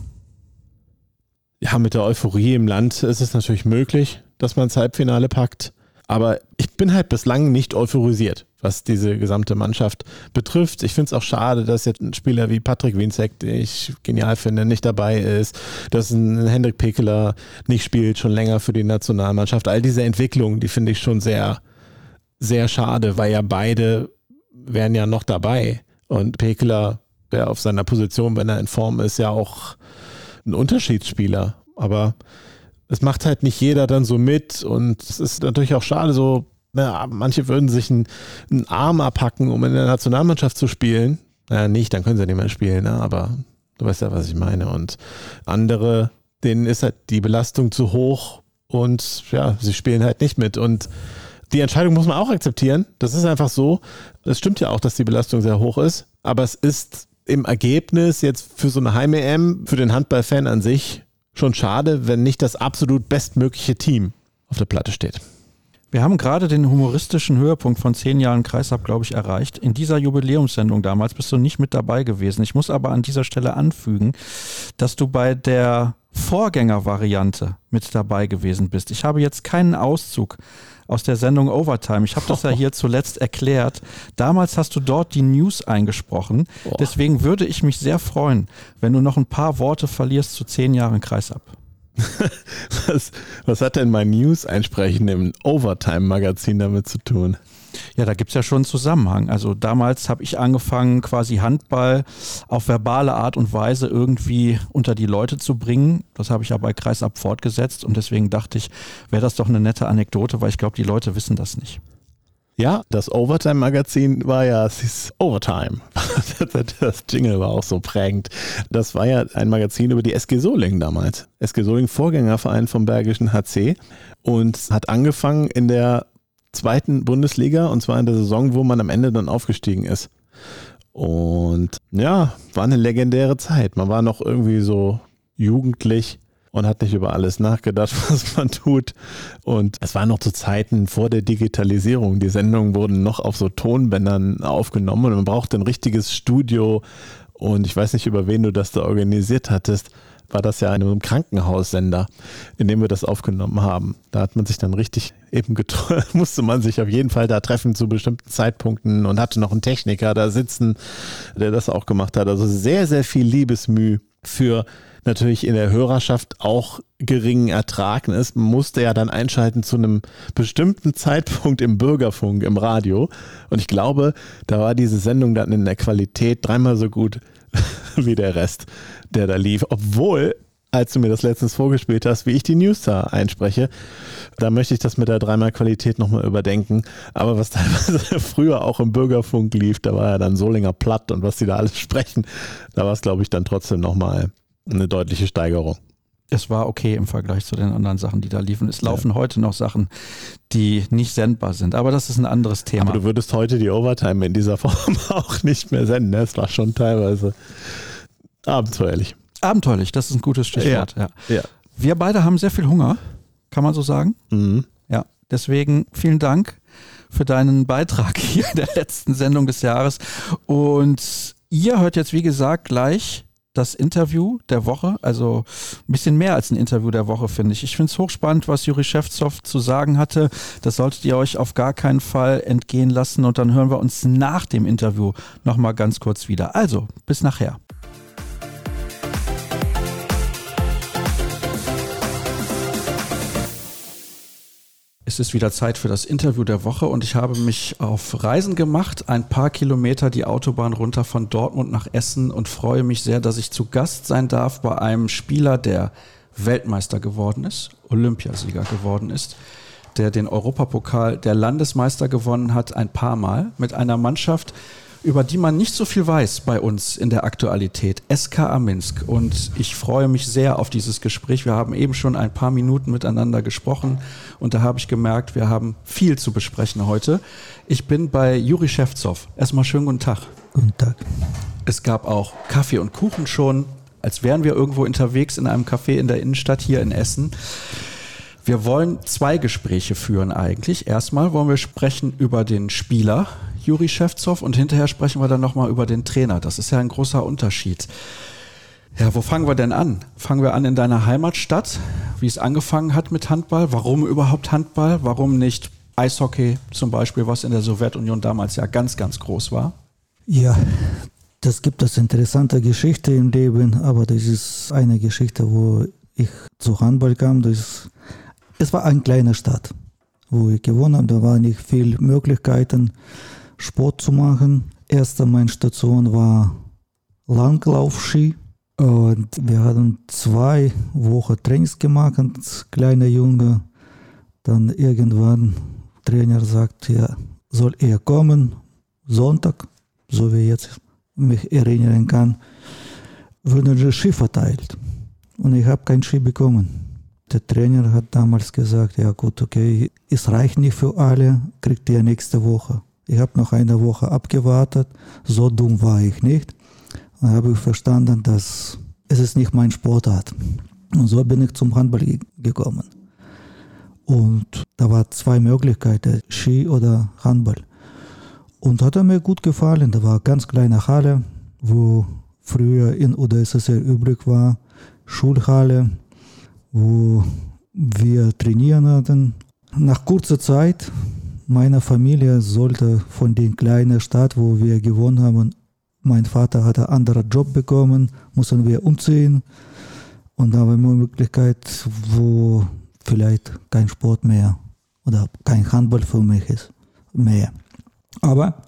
Ja, mit der Euphorie im Land ist es natürlich möglich, dass man das Halbfinale packt. Aber ich bin halt bislang nicht euphorisiert, was diese gesamte Mannschaft betrifft. Ich finde es auch schade, dass jetzt ein Spieler wie Patrick Winzek, den ich genial finde, nicht dabei ist, dass ein Hendrik Pekeler nicht spielt, schon länger für die Nationalmannschaft. All diese Entwicklungen, die finde ich schon sehr, sehr schade, weil ja beide wären ja noch dabei. Und Pekeler der auf seiner Position, wenn er in Form ist, ja auch ein Unterschiedsspieler. Aber es macht halt nicht jeder dann so mit und es ist natürlich auch schade, so, na, manche würden sich einen, einen, Arm abhacken, um in der Nationalmannschaft zu spielen. Naja, nicht, dann können sie nicht mehr spielen, ne? aber du weißt ja, was ich meine. Und andere, denen ist halt die Belastung zu hoch und ja, sie spielen halt nicht mit. Und die Entscheidung muss man auch akzeptieren. Das ist einfach so. Es stimmt ja auch, dass die Belastung sehr hoch ist, aber es ist im Ergebnis jetzt für so eine Heim-EM, für den Handballfan an sich, schon schade, wenn nicht das absolut bestmögliche Team auf der Platte steht. Wir haben gerade den humoristischen Höhepunkt von zehn Jahren Kreisab, glaube ich, erreicht. In dieser Jubiläumssendung damals bist du nicht mit dabei gewesen. Ich muss aber an dieser Stelle anfügen, dass du bei der Vorgängervariante mit dabei gewesen bist. Ich habe jetzt keinen Auszug aus der Sendung Overtime. Ich habe das ja <laughs> hier zuletzt erklärt. Damals hast du dort die News eingesprochen. Boah. Deswegen würde ich mich sehr freuen, wenn du noch ein paar Worte verlierst zu zehn Jahren Kreisab. <laughs> was, was hat denn mein News einsprechen im Overtime-Magazin damit zu tun? Ja, da gibt es ja schon einen Zusammenhang. Also damals habe ich angefangen, quasi Handball auf verbale Art und Weise irgendwie unter die Leute zu bringen. Das habe ich ja bei Kreisab fortgesetzt und deswegen dachte ich, wäre das doch eine nette Anekdote, weil ich glaube, die Leute wissen das nicht. Ja, das Overtime-Magazin war ja, es hieß Overtime. <laughs> Das Jingle war auch so prägend. Das war ja ein Magazin über die SG Solingen damals. SG Solingen, Vorgängerverein vom Bergischen HC und hat angefangen in der zweiten Bundesliga und zwar in der Saison, wo man am Ende dann aufgestiegen ist. Und ja, war eine legendäre Zeit. Man war noch irgendwie so jugendlich und hat nicht über alles nachgedacht, <laughs> was man tut. Und es war noch zu Zeiten vor der Digitalisierung. Die Sendungen wurden noch auf so Tonbändern aufgenommen und man brauchte ein richtiges Studio. Und ich weiß nicht, über wen du das da organisiert hattest war das ja in einem Krankenhaussender, in dem wir das aufgenommen haben. Da hat man sich dann richtig eben <laughs> musste man sich auf jeden Fall da treffen zu bestimmten Zeitpunkten und hatte noch einen Techniker da sitzen, der das auch gemacht hat. Also sehr, sehr viel Liebesmüh für natürlich in der Hörerschaft auch geringen Ertrag. Es musste ja dann einschalten zu einem bestimmten Zeitpunkt im Bürgerfunk, im Radio. Und ich glaube, da war diese Sendung dann in der Qualität dreimal so gut <laughs> wie der Rest der da lief, obwohl als du mir das letztens vorgespielt hast, wie ich die News da einspreche. Da möchte ich das mit der dreimal Qualität nochmal überdenken. Aber was <laughs> teilweise früher auch im Bürgerfunk lief, da war ja dann Solinger platt und was die da alles sprechen, da war es, glaube ich, dann trotzdem nochmal eine deutliche Steigerung. Es war okay im Vergleich zu den anderen Sachen, die da liefen. Es laufen ja. heute noch Sachen, die nicht sendbar sind. Aber das ist ein anderes Thema. Aber du würdest heute die Overtime in dieser <laughs> Form auch nicht mehr senden. Es war schon teilweise Abenteuerlich. Abenteuerlich, das ist ein gutes Stichwort. Ja, ja. Wir beide haben sehr viel Hunger, kann man so sagen. Mhm. Ja, deswegen vielen Dank für deinen Beitrag <laughs> hier in der letzten Sendung des Jahres. Und ihr hört jetzt, wie gesagt, gleich das Interview der Woche, also ein bisschen mehr als ein Interview der Woche, finde ich. Ich finde es hochspannend, was Juri Schäfzow zu sagen hatte. Das solltet ihr euch auf gar keinen Fall entgehen lassen und dann hören wir uns nach dem Interview nochmal ganz kurz wieder. Also, bis nachher. Es ist wieder Zeit für das Interview der Woche und ich habe mich auf Reisen gemacht, ein paar Kilometer die Autobahn runter von Dortmund nach Essen und freue mich sehr, dass ich zu Gast sein darf bei einem Spieler, der Weltmeister geworden ist, Olympiasieger geworden ist, der den Europapokal der Landesmeister gewonnen hat, ein paar Mal mit einer Mannschaft, über die man nicht so viel weiß bei uns in der Aktualität, SKA Minsk. Und ich freue mich sehr auf dieses Gespräch. Wir haben eben schon ein paar Minuten miteinander gesprochen und da habe ich gemerkt, wir haben viel zu besprechen heute. Ich bin bei Juri Schewzow. Erstmal schönen guten Tag. Guten Tag. Es gab auch Kaffee und Kuchen schon, als wären wir irgendwo unterwegs in einem Café in der Innenstadt hier in Essen. Wir wollen zwei Gespräche führen eigentlich. Erstmal wollen wir sprechen über den Spieler Juri Schewzow und hinterher sprechen wir dann nochmal über den Trainer. Das ist ja ein großer Unterschied. Ja, wo fangen wir denn an? Fangen wir an in deiner Heimatstadt, wie es angefangen hat mit Handball. Warum überhaupt Handball? Warum nicht Eishockey zum Beispiel, was in der Sowjetunion damals ja ganz, ganz groß war? Ja, das gibt es interessante Geschichte im Leben, aber das ist eine Geschichte, wo ich zu Handball kam. Das, es war eine kleine Stadt, wo ich gewohnt habe. Da waren nicht viele Möglichkeiten. Sport zu machen. Erste meine Station war Langlaufski. Und wir hatten zwei Wochen Trainings gemacht, kleiner Junge. Dann irgendwann Trainer sagt, ja, soll er kommen, Sonntag, so wie ich jetzt mich erinnern kann, wurden die Ski verteilt. Und ich habe kein Ski bekommen. Der Trainer hat damals gesagt, ja gut, okay, es reicht nicht für alle, kriegt ihr nächste Woche. Ich habe noch eine Woche abgewartet. So dumm war ich nicht. Dann habe ich verstanden, dass es ist nicht mein Sportart. Und so bin ich zum Handball gekommen. Und da waren zwei Möglichkeiten, Ski oder Handball. Und hat er mir gut gefallen. Da war eine ganz kleine Halle, wo früher in UdSSR übrig war, Schulhalle, wo wir trainieren hatten. Nach kurzer Zeit meine Familie sollte von der kleinen Stadt, wo wir gewohnt haben, mein Vater hatte einen anderen Job bekommen, mussten wir umziehen. Und da war eine Möglichkeit, wo vielleicht kein Sport mehr oder kein Handball für mich ist mehr. Aber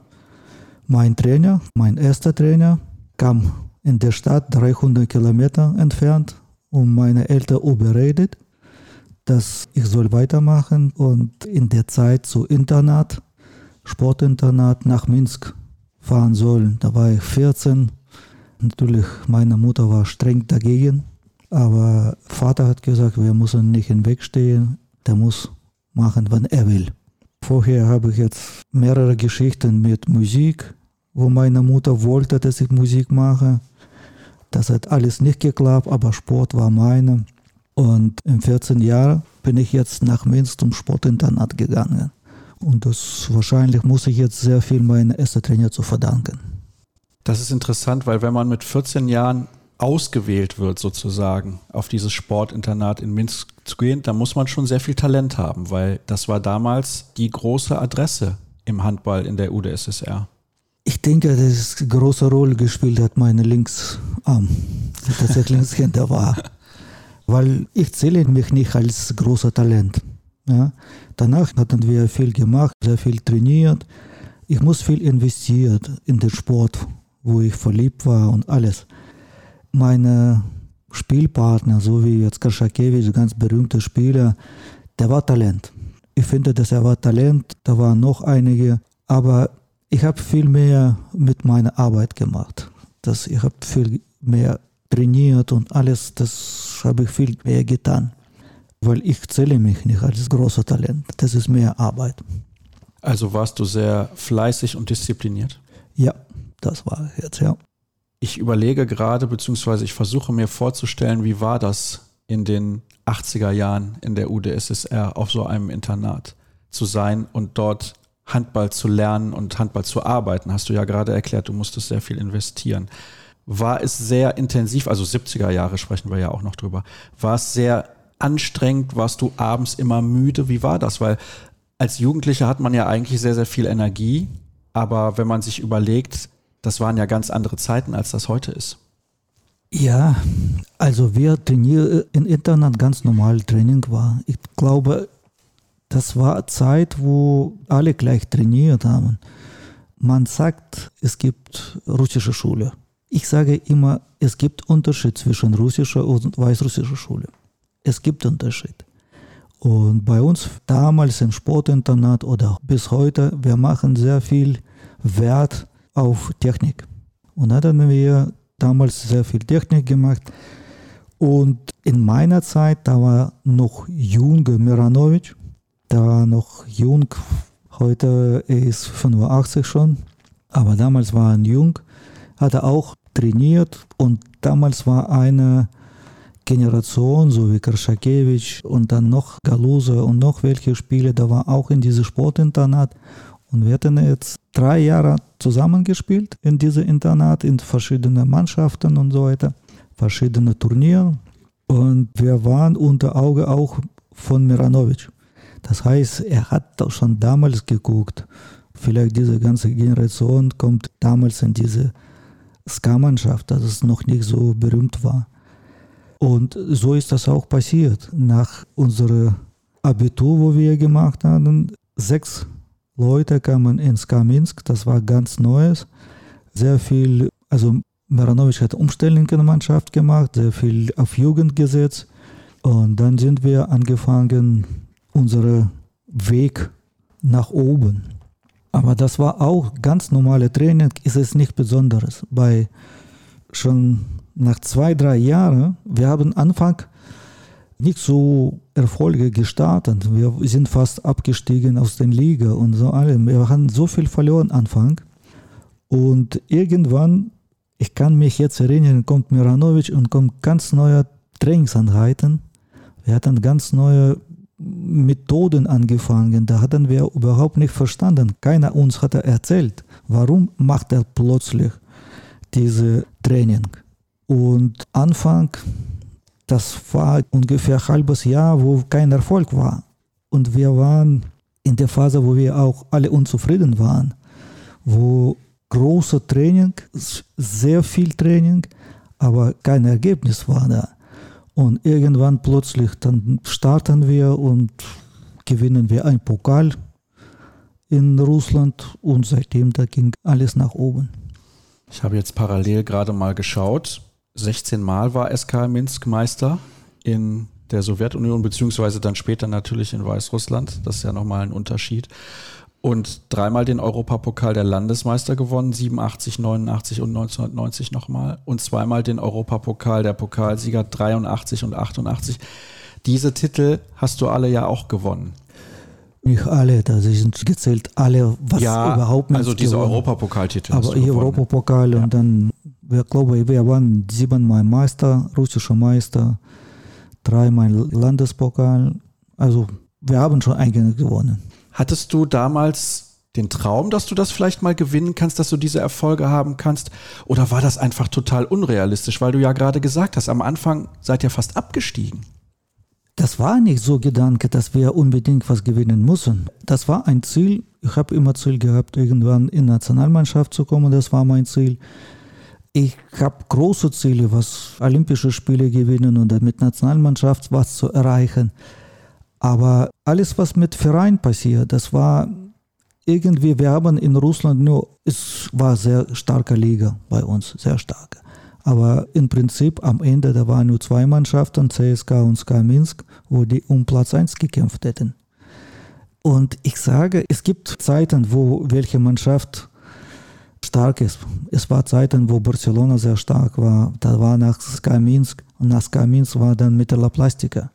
mein Trainer, mein erster Trainer, kam in der Stadt 300 Kilometer entfernt und meine Eltern überredet, dass ich soll weitermachen und in der Zeit zu Internat, Sportinternat nach Minsk fahren sollen. Da war ich 14. Natürlich, meine Mutter war streng dagegen, aber Vater hat gesagt, wir müssen nicht hinwegstehen, der muss machen, wann er will. Vorher habe ich jetzt mehrere Geschichten mit Musik, wo meine Mutter wollte, dass ich Musik mache. Das hat alles nicht geklappt, aber Sport war meine. Und in 14 Jahren bin ich jetzt nach Minsk zum Sportinternat gegangen. Und das wahrscheinlich muss ich jetzt sehr viel meinem ersten Trainer zu verdanken. Das ist interessant, weil wenn man mit 14 Jahren ausgewählt wird, sozusagen, auf dieses Sportinternat in Minsk zu gehen, dann muss man schon sehr viel Talent haben, weil das war damals die große Adresse im Handball in der UdSSR. Ich denke, dass es eine große Rolle gespielt hat, meine Linksarm, dass ich Linkshänder war <laughs> weil ich zähle mich nicht als großer Talent. Ja. Danach hatten wir viel gemacht, sehr viel trainiert. Ich muss viel investiert in den Sport, wo ich verliebt war und alles. Meine Spielpartner, so wie jetzt Kaschakewitsch, ganz berühmter Spieler, der war Talent. Ich finde, dass er war Talent, da waren noch einige, aber ich habe viel mehr mit meiner Arbeit gemacht. Das, ich habe viel mehr trainiert und alles, das habe ich viel mehr getan. Weil ich zähle mich nicht als großer Talent. Das ist mehr Arbeit. Also warst du sehr fleißig und diszipliniert? Ja, das war jetzt, ja. Ich überlege gerade, beziehungsweise ich versuche mir vorzustellen, wie war das in den 80er Jahren in der UdSSR auf so einem Internat zu sein und dort Handball zu lernen und Handball zu arbeiten? Hast du ja gerade erklärt, du musstest sehr viel investieren. War es sehr intensiv, also 70er Jahre sprechen wir ja auch noch drüber, war es sehr anstrengend? Warst du abends immer müde? Wie war das? Weil als Jugendlicher hat man ja eigentlich sehr, sehr viel Energie, aber wenn man sich überlegt, das waren ja ganz andere Zeiten, als das heute ist. Ja, also wir trainieren im Internat ganz normal Training war. Ich glaube, das war Zeit, wo alle gleich trainiert haben. Man sagt, es gibt russische Schule. Ich sage immer, es gibt Unterschied zwischen russischer und weißrussischer Schule. Es gibt Unterschied. Und bei uns damals im Sportinternat oder bis heute, wir machen sehr viel Wert auf Technik. Und da hatten wir damals sehr viel Technik gemacht. Und in meiner Zeit, da war noch Junge Miranovic, da war noch jung, heute ist 85 schon, aber damals war er jung, hat er auch trainiert und damals war eine Generation, so wie Karschakewitsch und dann noch Galuse und noch welche Spiele, da war auch in diesem Sportinternat und wir hatten jetzt drei Jahre zusammengespielt in diesem Internat, in verschiedenen Mannschaften und so weiter, verschiedene Turniere. Und wir waren unter Auge auch von Miranovic. Das heißt, er hat schon damals geguckt. Vielleicht diese ganze Generation kommt damals in diese Ska-Mannschaft, dass es noch nicht so berühmt war. Und so ist das auch passiert. Nach unserem Abitur, wo wir gemacht haben, sechs Leute kamen ins Kaminsk, das war ganz Neues. Sehr viel, also Maranovic hat Umstellung in der Mannschaft gemacht, sehr viel auf Jugend gesetzt. Und dann sind wir angefangen, unseren Weg nach oben. Aber das war auch ganz normale Training, ist es nichts Besonderes. Bei schon nach zwei, drei Jahren, wir haben Anfang nicht so Erfolge gestartet. Wir sind fast abgestiegen aus der Liga und so allem. Wir haben so viel verloren Anfang. Und irgendwann, ich kann mich jetzt erinnern, kommt Miranovic und kommt ganz neue Trainingsanheiten. Wir hatten ganz neue Methoden angefangen. Da hatten wir überhaupt nicht verstanden. Keiner uns hat erzählt, warum macht er plötzlich diese Training. Und Anfang das war ungefähr ein halbes Jahr, wo kein Erfolg war. Und wir waren in der Phase, wo wir auch alle unzufrieden waren, wo große Training, sehr viel Training, aber kein Ergebnis war da. Und irgendwann plötzlich dann starten wir und gewinnen wir einen Pokal in Russland und seitdem da ging alles nach oben. Ich habe jetzt parallel gerade mal geschaut. 16 Mal war SK Minsk Meister in der Sowjetunion, beziehungsweise dann später natürlich in Weißrussland. Das ist ja nochmal ein Unterschied. Und dreimal den Europapokal der Landesmeister gewonnen, 87, 89 und 1990 nochmal. Und zweimal den Europapokal der Pokalsieger 83 und 88. Diese Titel hast du alle ja auch gewonnen. Nicht alle, da sind gezählt alle, was ja, überhaupt nicht. Also diese Europapokaltitel. Aber Europapokal ja. und dann wir glaube, wir waren siebenmal Meister, russischer Meister, dreimal Landespokal. Also wir haben schon eigene gewonnen. Hattest du damals den Traum, dass du das vielleicht mal gewinnen kannst, dass du diese Erfolge haben kannst? Oder war das einfach total unrealistisch, weil du ja gerade gesagt hast, am Anfang seid ihr fast abgestiegen? Das war nicht so Gedanke, dass wir unbedingt was gewinnen müssen. Das war ein Ziel. Ich habe immer Ziel gehabt, irgendwann in Nationalmannschaft zu kommen. Das war mein Ziel. Ich habe große Ziele, was Olympische Spiele gewinnen und mit Nationalmannschaft was zu erreichen. Aber alles, was mit Verein passiert, das war irgendwie, wir haben in Russland nur, es war sehr starke Liga bei uns, sehr starke. Aber im Prinzip am Ende, da waren nur zwei Mannschaften, CSK und SK Minsk, wo die um Platz 1 gekämpft hätten. Und ich sage, es gibt Zeiten, wo welche Mannschaft stark ist. Es war Zeiten, wo Barcelona sehr stark war. Da war nach Sky Minsk und nach Sky Minsk war dann Mitteler Plastika.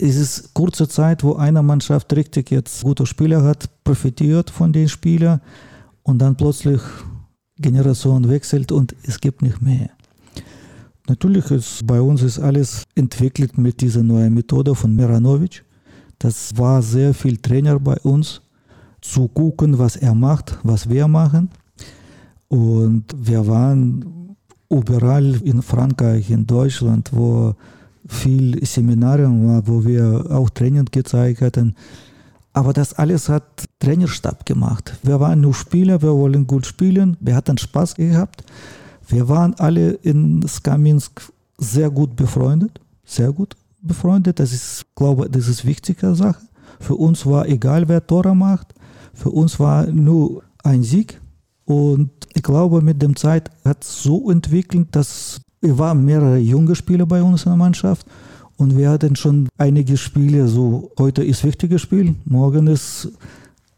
Es ist kurze Zeit, wo eine Mannschaft richtig jetzt gute Spieler hat, profitiert von den Spielern und dann plötzlich Generation wechselt und es gibt nicht mehr. Natürlich ist bei uns ist alles entwickelt mit dieser neuen Methode von Miranovic. Das war sehr viel Trainer bei uns zu gucken, was er macht, was wir machen. Und wir waren überall in Frankreich, in Deutschland, wo viel Seminare war, wo wir auch Training gezeigt hatten. Aber das alles hat Trainerstab gemacht. Wir waren nur Spieler, wir wollen gut spielen, wir hatten Spaß gehabt. Wir waren alle in Skaminsk sehr gut befreundet, sehr gut befreundet. Das ist, glaube das ist wichtige Sache. Für uns war egal, wer Tore macht. Für uns war nur ein Sieg. Und ich glaube, mit der Zeit hat es so entwickelt, dass es waren mehrere junge Spieler bei uns in der Mannschaft und wir hatten schon einige Spiele, so heute ist wichtiges Spiel, morgen ist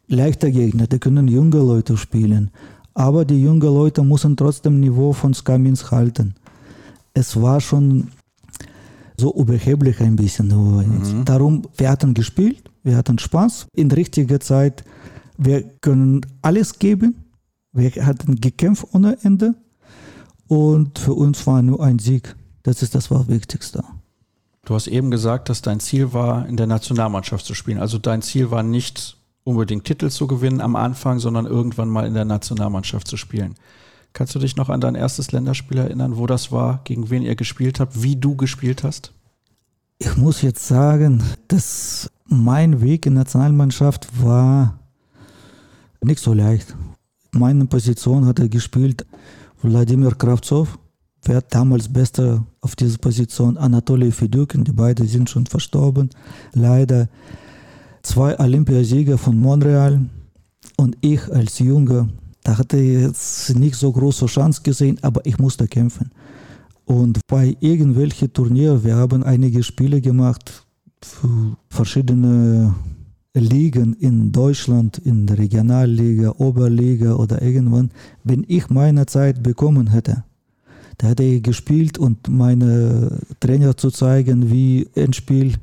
leichter Gegner, da können junge Leute spielen. Aber die jungen Leute müssen trotzdem Niveau von Skamins halten. Es war schon so überheblich ein bisschen. Mhm. Darum, wir hatten gespielt, wir hatten Spaß in richtiger Zeit. Wir können alles geben. Wir hatten gekämpft ohne Ende. Und für uns war nur ein Sieg. Das ist das war Wichtigste. Du hast eben gesagt, dass dein Ziel war, in der Nationalmannschaft zu spielen. Also dein Ziel war nicht unbedingt Titel zu gewinnen am Anfang, sondern irgendwann mal in der Nationalmannschaft zu spielen. Kannst du dich noch an dein erstes Länderspiel erinnern, wo das war, gegen wen ihr gespielt habt, wie du gespielt hast? Ich muss jetzt sagen, dass mein Weg in der Nationalmannschaft war nicht so leicht. Meine Position hat er gespielt Wladimir Kravtsov, wer damals Bester auf dieser Position, Anatoly Fedyukin, die beiden sind schon verstorben, leider. Zwei Olympiasieger von Montreal und ich als Junge, da hatte ich jetzt nicht so große Chance gesehen, aber ich musste kämpfen. Und bei irgendwelchen Turnieren, wir haben einige Spiele gemacht für verschiedene Ligen in Deutschland, in der Regionalliga, Oberliga oder irgendwann, wenn ich meine Zeit bekommen hätte, da hätte ich gespielt und meine Trainer zu zeigen, wie ein Spiel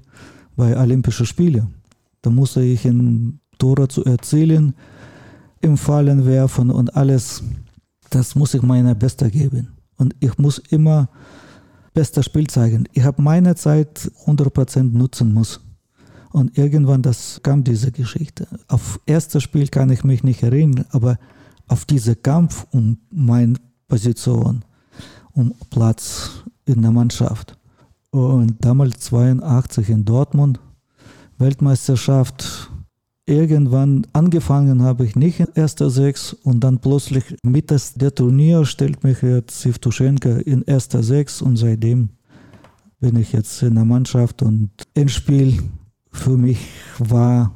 bei Olympischen Spielen. Da musste ich in Tore zu erzählen, im Fallen werfen und alles. Das muss ich meiner Beste geben. Und ich muss immer bester Spiel zeigen. Ich habe meine Zeit 100% nutzen muss. Und irgendwann das kam diese Geschichte. Auf erstes Spiel kann ich mich nicht erinnern, aber auf diesen Kampf um meine Position, um Platz in der Mannschaft. Und damals 82 in Dortmund, Weltmeisterschaft, irgendwann angefangen habe ich nicht in erster Sechs und dann plötzlich mit der Turnier stellt mich jetzt Sivtuschenko in erster Sechs und seitdem bin ich jetzt in der Mannschaft und ein Spiel für mich war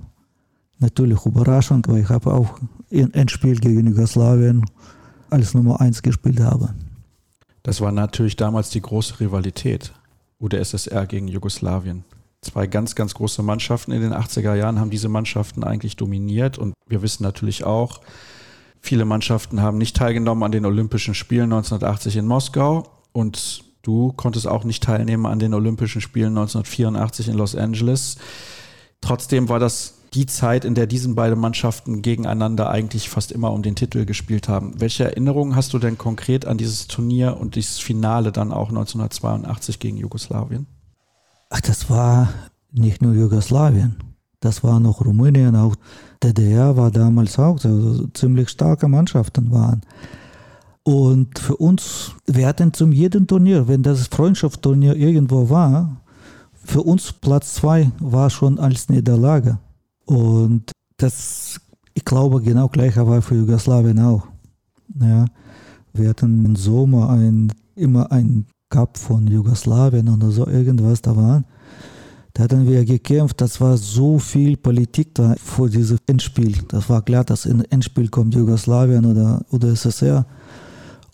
natürlich überraschend, weil ich habe auch ein Spiel gegen Jugoslawien als Nummer 1 gespielt habe. Das war natürlich damals die große Rivalität UdSSR gegen Jugoslawien zwei ganz, ganz große Mannschaften in den 80er Jahren haben diese Mannschaften eigentlich dominiert. Und wir wissen natürlich auch, viele Mannschaften haben nicht teilgenommen an den Olympischen Spielen 1980 in Moskau. Und du konntest auch nicht teilnehmen an den Olympischen Spielen 1984 in Los Angeles. Trotzdem war das die Zeit, in der diese beiden Mannschaften gegeneinander eigentlich fast immer um den Titel gespielt haben. Welche Erinnerungen hast du denn konkret an dieses Turnier und dieses Finale dann auch 1982 gegen Jugoslawien? Ach, das war nicht nur Jugoslawien, das war noch Rumänien, auch DDR war damals auch so, ziemlich starke Mannschaften waren. Und für uns, wir hatten zum jedem Turnier, wenn das Freundschaftsturnier irgendwo war, für uns Platz zwei war schon als Niederlage. Und das, ich glaube, genau gleicher war für Jugoslawien auch. Ja, wir hatten im Sommer ein, immer ein Cup von Jugoslawien oder so irgendwas da waren. Da hatten wir gekämpft, das war so viel Politik da vor diesem Endspiel. Das war klar, dass in Endspiel kommt Jugoslawien oder, oder SSR.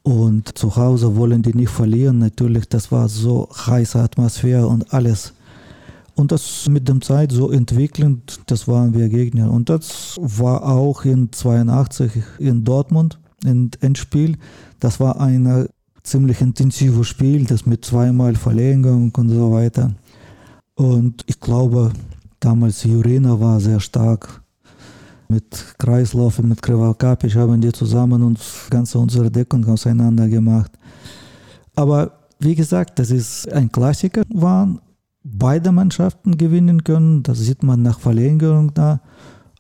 Und zu Hause wollen die nicht verlieren. Natürlich, das war so heiße Atmosphäre und alles. Und das mit der Zeit so entwickelnd, das waren wir Gegner. Und das war auch in 82 in Dortmund, im Endspiel. Das war ein ziemlich intensives Spiel, das mit zweimal Verlängerung und so weiter. Und ich glaube, damals Jurina war sehr stark. Mit Kreislauf und mit Krivakapic haben die zusammen uns ganze unsere Deckung auseinander gemacht. Aber wie gesagt, das ist ein Klassiker, waren beide Mannschaften gewinnen können. Das sieht man nach Verlängerung da.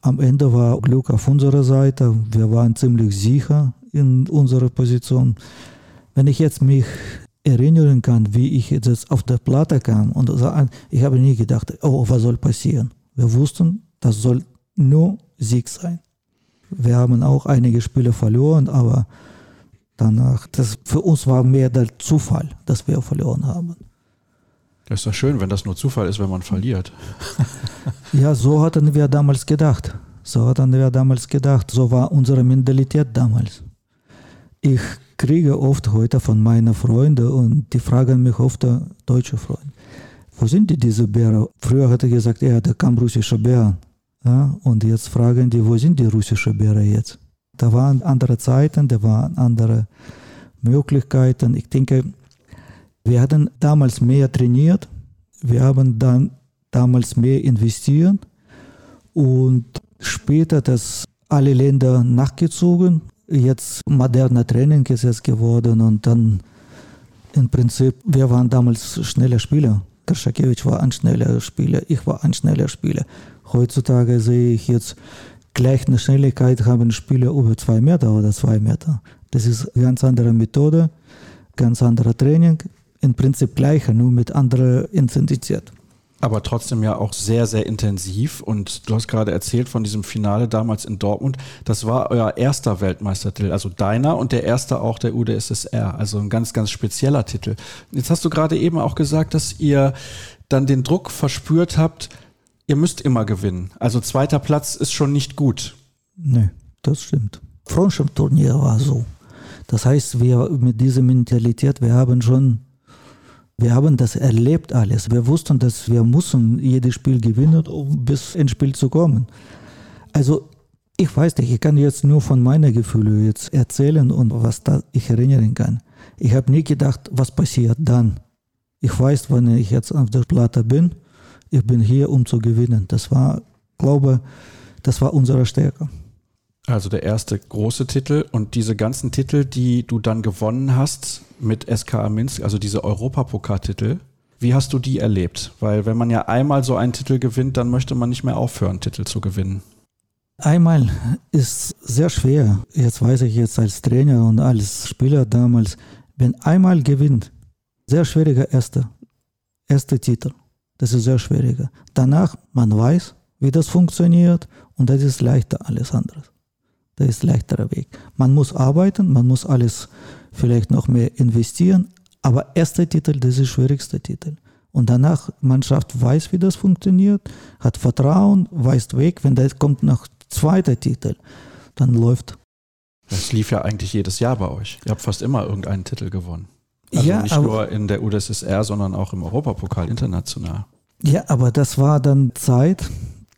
am Ende war Glück auf unserer Seite. Wir waren ziemlich sicher in unserer Position. Wenn ich jetzt mich erinnern kann, wie ich jetzt auf der Platte kam und ich habe nie gedacht, oh, was soll passieren? Wir wussten, das soll nur Sieg sein. Wir haben auch einige Spiele verloren, aber danach, das für uns war mehr der Zufall, dass wir verloren haben. Das ist doch schön, wenn das nur Zufall ist, wenn man verliert. <laughs> ja, so hatten wir damals gedacht. So hatten wir damals gedacht. So war unsere Mentalität damals. Ich kriege oft heute von meinen Freunden und die fragen mich oft, äh, deutsche Freunde, wo sind die diese Bären? Früher hat er gesagt, ja, da kam russische Bären. Ja, und jetzt fragen die, wo sind die russischen Bären jetzt? Da waren andere Zeiten, da waren andere Möglichkeiten. Ich denke, wir hatten damals mehr trainiert, wir haben dann damals mehr investiert und später das alle Länder nachgezogen. Jetzt moderner Training ist es geworden und dann im Prinzip, wir waren damals schneller Spieler. Kerschakewitsch war ein schneller Spieler, ich war ein schneller Spieler. Heutzutage sehe ich jetzt gleich eine Schnelligkeit haben Spieler über zwei Meter oder zwei Meter. Das ist eine ganz andere Methode, ganz anderer Training, im Prinzip gleicher, nur mit anderer Intensität. Aber trotzdem ja auch sehr, sehr intensiv. Und du hast gerade erzählt von diesem Finale damals in Dortmund. Das war euer erster Weltmeistertitel, also deiner und der erste auch der UdSSR. Also ein ganz, ganz spezieller Titel. Jetzt hast du gerade eben auch gesagt, dass ihr dann den Druck verspürt habt, ihr müsst immer gewinnen. Also zweiter Platz ist schon nicht gut. Nee, das stimmt. Freundschaftsturnier war so. Das heißt, wir mit dieser Mentalität, wir haben schon, wir haben das erlebt alles. Wir wussten, dass wir müssen jedes Spiel gewinnen, um bis ins Spiel zu kommen. Also ich weiß nicht, ich kann jetzt nur von meinen Gefühlen jetzt erzählen und was da ich erinnern kann. Ich habe nie gedacht, was passiert dann. Ich weiß, wenn ich jetzt auf der Platte bin, ich bin hier, um zu gewinnen. Das war, glaube das war unsere Stärke. Also der erste große Titel und diese ganzen Titel, die du dann gewonnen hast mit SKA Minsk, also diese Europapokaltitel, wie hast du die erlebt? Weil wenn man ja einmal so einen Titel gewinnt, dann möchte man nicht mehr aufhören, Titel zu gewinnen. Einmal ist sehr schwer. Jetzt weiß ich jetzt als Trainer und als Spieler damals, wenn einmal gewinnt, sehr schwieriger erster, erster Titel. Das ist sehr schwieriger. Danach, man weiß, wie das funktioniert und das ist leichter alles andere. Das ist leichterer Weg. Man muss arbeiten, man muss alles vielleicht noch mehr investieren, aber erster Titel, das ist der schwierigste Titel. Und danach, Mannschaft weiß, wie das funktioniert, hat Vertrauen, weiß Weg. Wenn da kommt noch zweiter Titel, dann läuft. Das lief ja eigentlich jedes Jahr bei euch. Ihr habt fast immer irgendeinen Titel gewonnen. Also ja, nicht aber, nur in der UdSSR, sondern auch im Europapokal international. Ja, aber das war dann Zeit,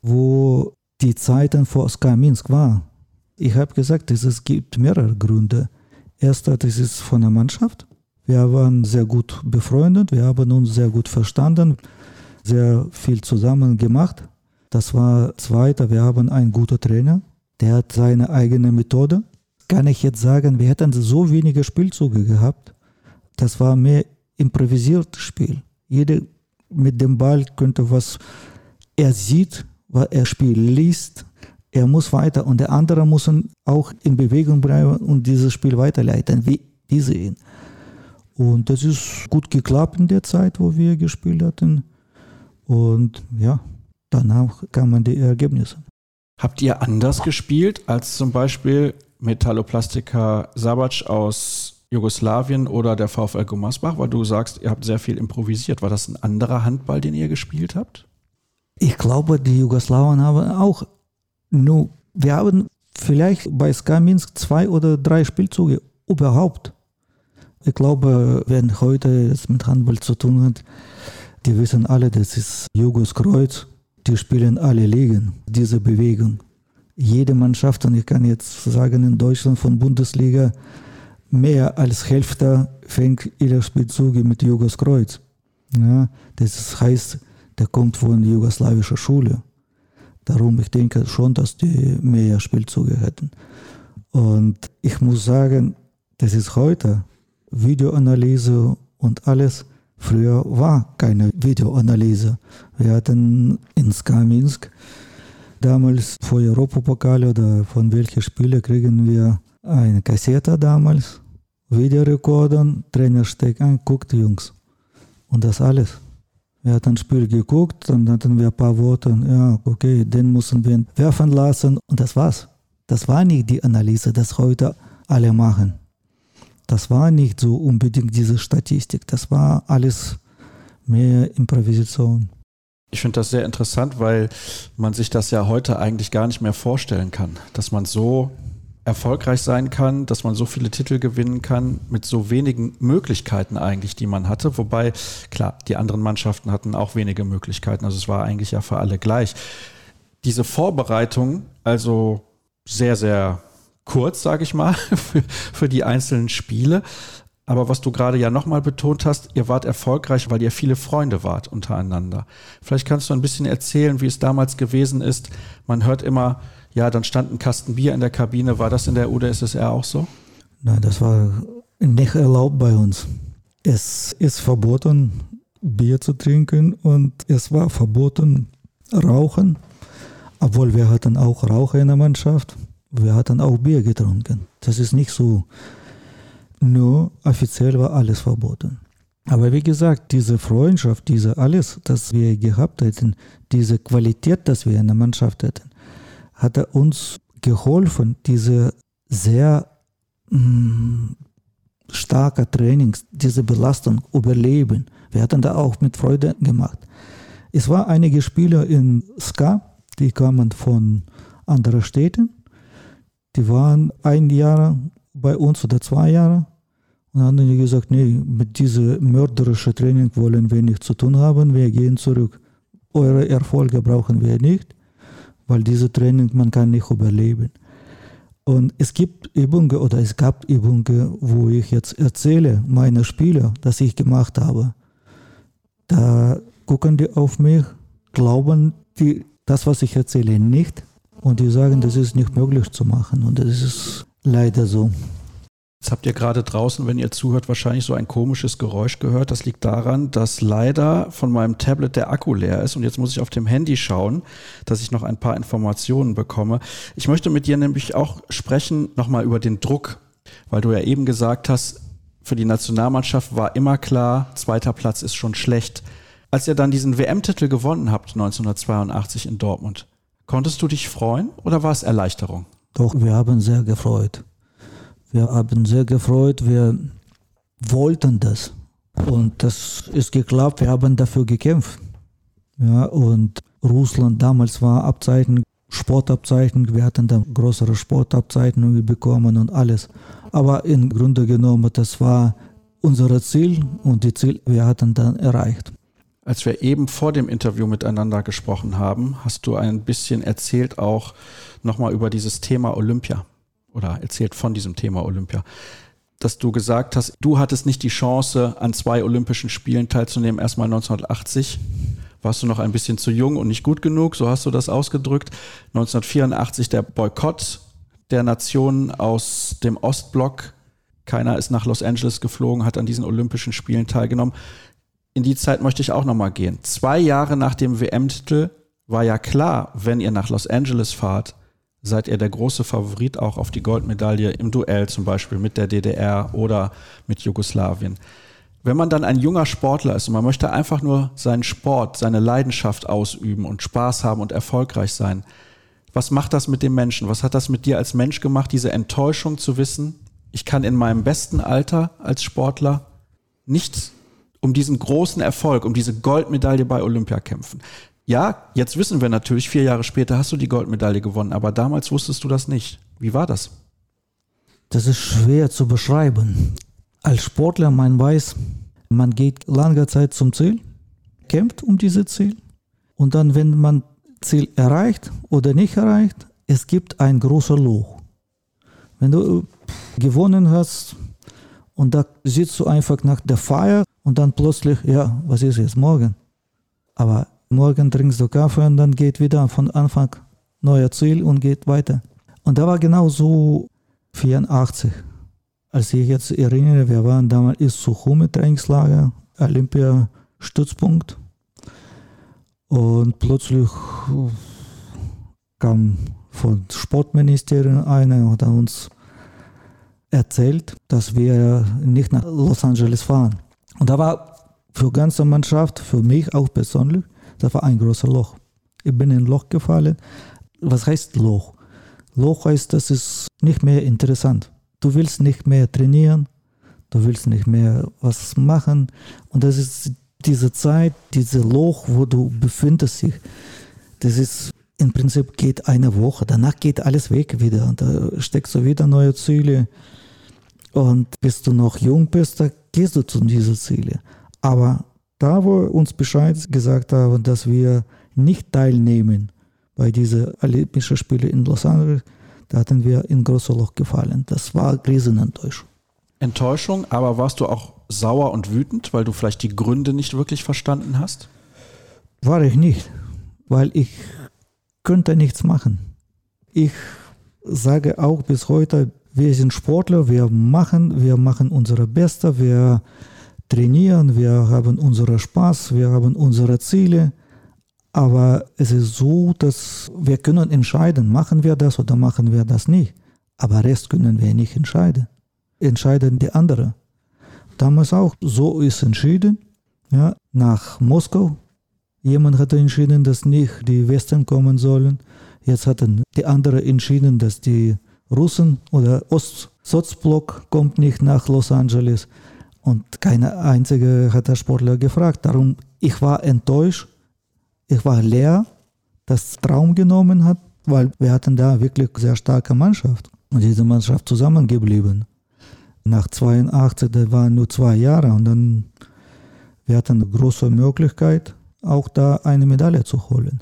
wo die Zeiten vor SK Minsk war. Ich habe gesagt, es gibt mehrere Gründe. Erster, das ist von der Mannschaft. Wir waren sehr gut befreundet, wir haben uns sehr gut verstanden, sehr viel zusammen gemacht. Das war zweiter, wir haben einen guten Trainer, der hat seine eigene Methode. Kann ich jetzt sagen, wir hätten so wenige Spielzüge gehabt, das war mehr improvisiertes Spiel. Jeder mit dem Ball könnte was, er sieht, was er Spiel liest, er muss weiter und der andere muss auch in Bewegung bleiben und dieses Spiel weiterleiten, wie diese ihn. Und das ist gut geklappt in der Zeit, wo wir gespielt hatten. Und ja, danach kamen die Ergebnisse. Habt ihr anders gespielt als zum Beispiel Metalloplastika Sabac aus Jugoslawien oder der VfL Gummersbach, weil du sagst, ihr habt sehr viel improvisiert. War das ein anderer Handball, den ihr gespielt habt? Ich glaube, die Jugoslawen haben auch nur, wir haben vielleicht bei SK Minsk zwei oder drei Spielzüge überhaupt. Ich glaube, wenn heute es mit Handball zu tun hat, die wissen alle, das ist Jugos Kreuz, die spielen alle Ligen, diese Bewegung. Jede Mannschaft, und ich kann jetzt sagen, in Deutschland von Bundesliga, mehr als Hälfte fängt ihre Spielzüge mit Jugos Kreuz. Ja, das heißt, der kommt von jugoslawischer Schule. Darum, ich denke schon, dass die mehr Spielzüge hätten. Und ich muss sagen, das ist heute Videoanalyse und alles. Früher war keine Videoanalyse. Wir hatten in Skaminsk damals vor Europapokal oder von welchen Spielen kriegen wir eine Kassette damals, Videorekordern, Trainer steckt ein, guckt Jungs. Und das alles. Wir hatten ein Spiel geguckt, dann hatten wir ein paar Worte, ja, okay, den müssen wir werfen lassen und das war's. Das war nicht die Analyse, das heute alle machen. Das war nicht so unbedingt diese Statistik, das war alles mehr Improvisation. Ich finde das sehr interessant, weil man sich das ja heute eigentlich gar nicht mehr vorstellen kann, dass man so erfolgreich sein kann, dass man so viele Titel gewinnen kann mit so wenigen Möglichkeiten eigentlich, die man hatte. Wobei, klar, die anderen Mannschaften hatten auch wenige Möglichkeiten. Also es war eigentlich ja für alle gleich. Diese Vorbereitung, also sehr, sehr kurz, sage ich mal, <laughs> für, für die einzelnen Spiele. Aber was du gerade ja nochmal betont hast, ihr wart erfolgreich, weil ihr viele Freunde wart untereinander. Vielleicht kannst du ein bisschen erzählen, wie es damals gewesen ist. Man hört immer, ja, dann stand ein Kasten Bier in der Kabine. War das in der UdSSR auch so? Nein, das war nicht erlaubt bei uns. Es ist verboten, Bier zu trinken und es war verboten, rauchen. Obwohl wir hatten auch Raucher in der Mannschaft. Wir hatten auch Bier getrunken. Das ist nicht so nur offiziell war alles verboten. Aber wie gesagt, diese Freundschaft, diese alles, das wir gehabt hätten, diese Qualität, das wir in der Mannschaft hätten, hat uns geholfen, diese sehr mh, mm, starke Trainings, diese Belastung überleben. Wir hatten da auch mit Freude gemacht. Es waren einige Spieler in SKA, die kamen von anderen Städten. Die waren ein Jahr bei uns oder zwei Jahre. Und dann haben die gesagt, nee, mit diesem mörderischen Training wollen wir nichts zu tun haben, wir gehen zurück. Eure Erfolge brauchen wir nicht, weil dieses Training, man kann nicht überleben. Und es gibt Übungen oder es gab Übungen, wo ich jetzt erzähle, meine Spieler, dass ich gemacht habe. Da gucken die auf mich, glauben die das, was ich erzähle, nicht. Und die sagen, das ist nicht möglich zu machen. Und das ist leider so. Jetzt habt ihr gerade draußen, wenn ihr zuhört, wahrscheinlich so ein komisches Geräusch gehört. Das liegt daran, dass leider von meinem Tablet der Akku leer ist und jetzt muss ich auf dem Handy schauen, dass ich noch ein paar Informationen bekomme. Ich möchte mit dir nämlich auch sprechen nochmal über den Druck, weil du ja eben gesagt hast, für die Nationalmannschaft war immer klar, zweiter Platz ist schon schlecht. Als ihr dann diesen WM-Titel gewonnen habt 1982 in Dortmund, konntest du dich freuen oder war es Erleichterung? Doch, wir haben sehr gefreut. Wir haben sehr gefreut, wir wollten das. Und das ist geklappt, wir haben dafür gekämpft. Ja, und Russland damals war Abzeichen, Sportabzeichen, wir hatten dann größere Sportabzeichnungen bekommen und alles. Aber im Grunde genommen, das war unser Ziel und die Ziel, wir hatten dann erreicht. Als wir eben vor dem Interview miteinander gesprochen haben, hast du ein bisschen erzählt auch nochmal über dieses Thema Olympia oder erzählt von diesem Thema Olympia, dass du gesagt hast, du hattest nicht die Chance, an zwei Olympischen Spielen teilzunehmen, erstmal 1980 warst du noch ein bisschen zu jung und nicht gut genug, so hast du das ausgedrückt. 1984 der Boykott der Nationen aus dem Ostblock. Keiner ist nach Los Angeles geflogen, hat an diesen Olympischen Spielen teilgenommen. In die Zeit möchte ich auch nochmal gehen. Zwei Jahre nach dem WM-Titel war ja klar, wenn ihr nach Los Angeles fahrt, seid ihr der große Favorit auch auf die Goldmedaille im Duell zum Beispiel mit der DDR oder mit Jugoslawien. Wenn man dann ein junger Sportler ist und man möchte einfach nur seinen Sport, seine Leidenschaft ausüben und Spaß haben und erfolgreich sein, was macht das mit dem Menschen? Was hat das mit dir als Mensch gemacht, diese Enttäuschung zu wissen, ich kann in meinem besten Alter als Sportler nicht um diesen großen Erfolg, um diese Goldmedaille bei Olympia kämpfen. Ja, jetzt wissen wir natürlich, vier Jahre später hast du die Goldmedaille gewonnen, aber damals wusstest du das nicht. Wie war das? Das ist schwer zu beschreiben. Als Sportler, man weiß, man geht lange Zeit zum Ziel, kämpft um dieses Ziel und dann, wenn man Ziel erreicht oder nicht erreicht, es gibt ein großes Loch. Wenn du gewonnen hast und da sitzt du einfach nach der Feier und dann plötzlich, ja, was ist jetzt morgen? Aber Morgen trinkst du Kaffee und dann geht wieder von Anfang neuer Ziel und geht weiter. Und da war genau so 84. Als ich jetzt erinnere, wir waren damals in Suchume Trainingslager, Olympia Stützpunkt. Und plötzlich kam von Sportministerium einer und hat uns erzählt, dass wir nicht nach Los Angeles fahren. Und da war für die ganze Mannschaft, für mich auch persönlich, da war ein großes Loch. Ich bin in ein Loch gefallen. Was heißt Loch? Loch heißt, das ist nicht mehr interessant. Du willst nicht mehr trainieren, du willst nicht mehr was machen. Und das ist diese Zeit, diese Loch, wo du befindest dich. Das ist im Prinzip geht eine Woche, danach geht alles weg wieder. Und da steckst du wieder neue Ziele. Und bis du noch jung bist, da gehst du zu diesen Zielen. Aber da, wo uns Bescheid gesagt haben, dass wir nicht teilnehmen bei diesen Olympischen Spielen in Los Angeles, da hatten wir in großes Loch gefallen. Das war Riesenenttäuschung. Enttäuschung, aber warst du auch sauer und wütend, weil du vielleicht die Gründe nicht wirklich verstanden hast? War ich nicht, weil ich könnte nichts machen. Ich sage auch bis heute, wir sind Sportler, wir machen, wir machen unsere Beste, wir trainieren, wir haben unseren Spaß, wir haben unsere Ziele. Aber es ist so, dass wir können entscheiden, machen wir das oder machen wir das nicht. Aber Rest können wir nicht entscheiden. Entscheiden die anderen. Damals auch, so ist entschieden, ja, nach Moskau. Jemand hat entschieden, dass nicht die Westen kommen sollen. Jetzt hatten die anderen entschieden, dass die Russen oder Ost-Sozblock kommt nicht nach Los Angeles. Und keine einzige hat der Sportler gefragt. Darum, ich war enttäuscht, ich war leer, das Traum genommen hat, weil wir hatten da wirklich sehr starke Mannschaft. Und diese Mannschaft zusammengeblieben. Nach 82, das waren nur zwei Jahre und dann wir hatten eine große Möglichkeit, auch da eine Medaille zu holen.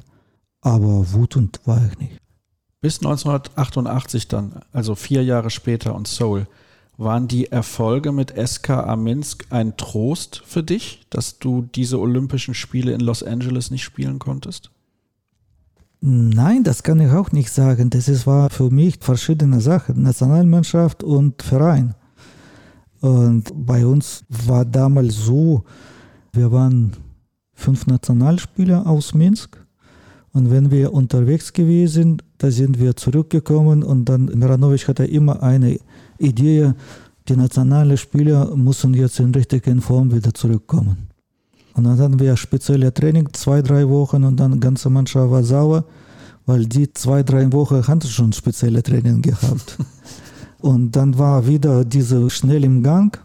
Aber wutend war ich nicht. Bis 1988 dann, also vier Jahre später und Seoul, waren die Erfolge mit SKA Minsk ein Trost für dich, dass du diese Olympischen Spiele in Los Angeles nicht spielen konntest? Nein, das kann ich auch nicht sagen. Das war für mich verschiedene Sachen, Nationalmannschaft und Verein. Und bei uns war damals so, wir waren fünf Nationalspieler aus Minsk. Und wenn wir unterwegs gewesen, da sind wir zurückgekommen und dann Miranovic hatte immer eine Idee, die nationalen Spieler müssen jetzt in richtigen Form wieder zurückkommen. Und dann hatten wir spezielle Training, zwei, drei Wochen und dann die ganze Mannschaft war sauer, weil die zwei, drei Wochen hatten schon spezielle Training gehabt. <laughs> und dann war wieder diese schnell im Gang.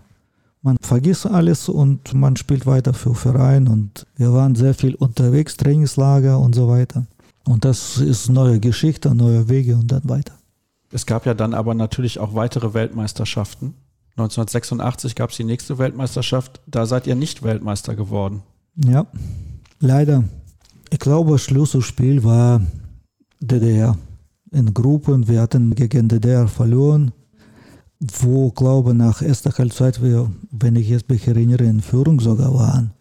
Man vergisst alles und man spielt weiter für Verein und wir waren sehr viel unterwegs, Trainingslager und so weiter. Und das ist neue Geschichte, neue Wege und dann weiter. Es gab ja dann aber natürlich auch weitere Weltmeisterschaften. 1986 gab es die nächste Weltmeisterschaft. Da seid ihr nicht Weltmeister geworden. Ja, leider. Ich glaube, Schlüsselspiel war DDR. In Gruppen, wir hatten gegen DDR verloren, wo, glaube ich, nach erster Halbzeit wir, wenn ich jetzt mich erinnere, in Führung sogar waren.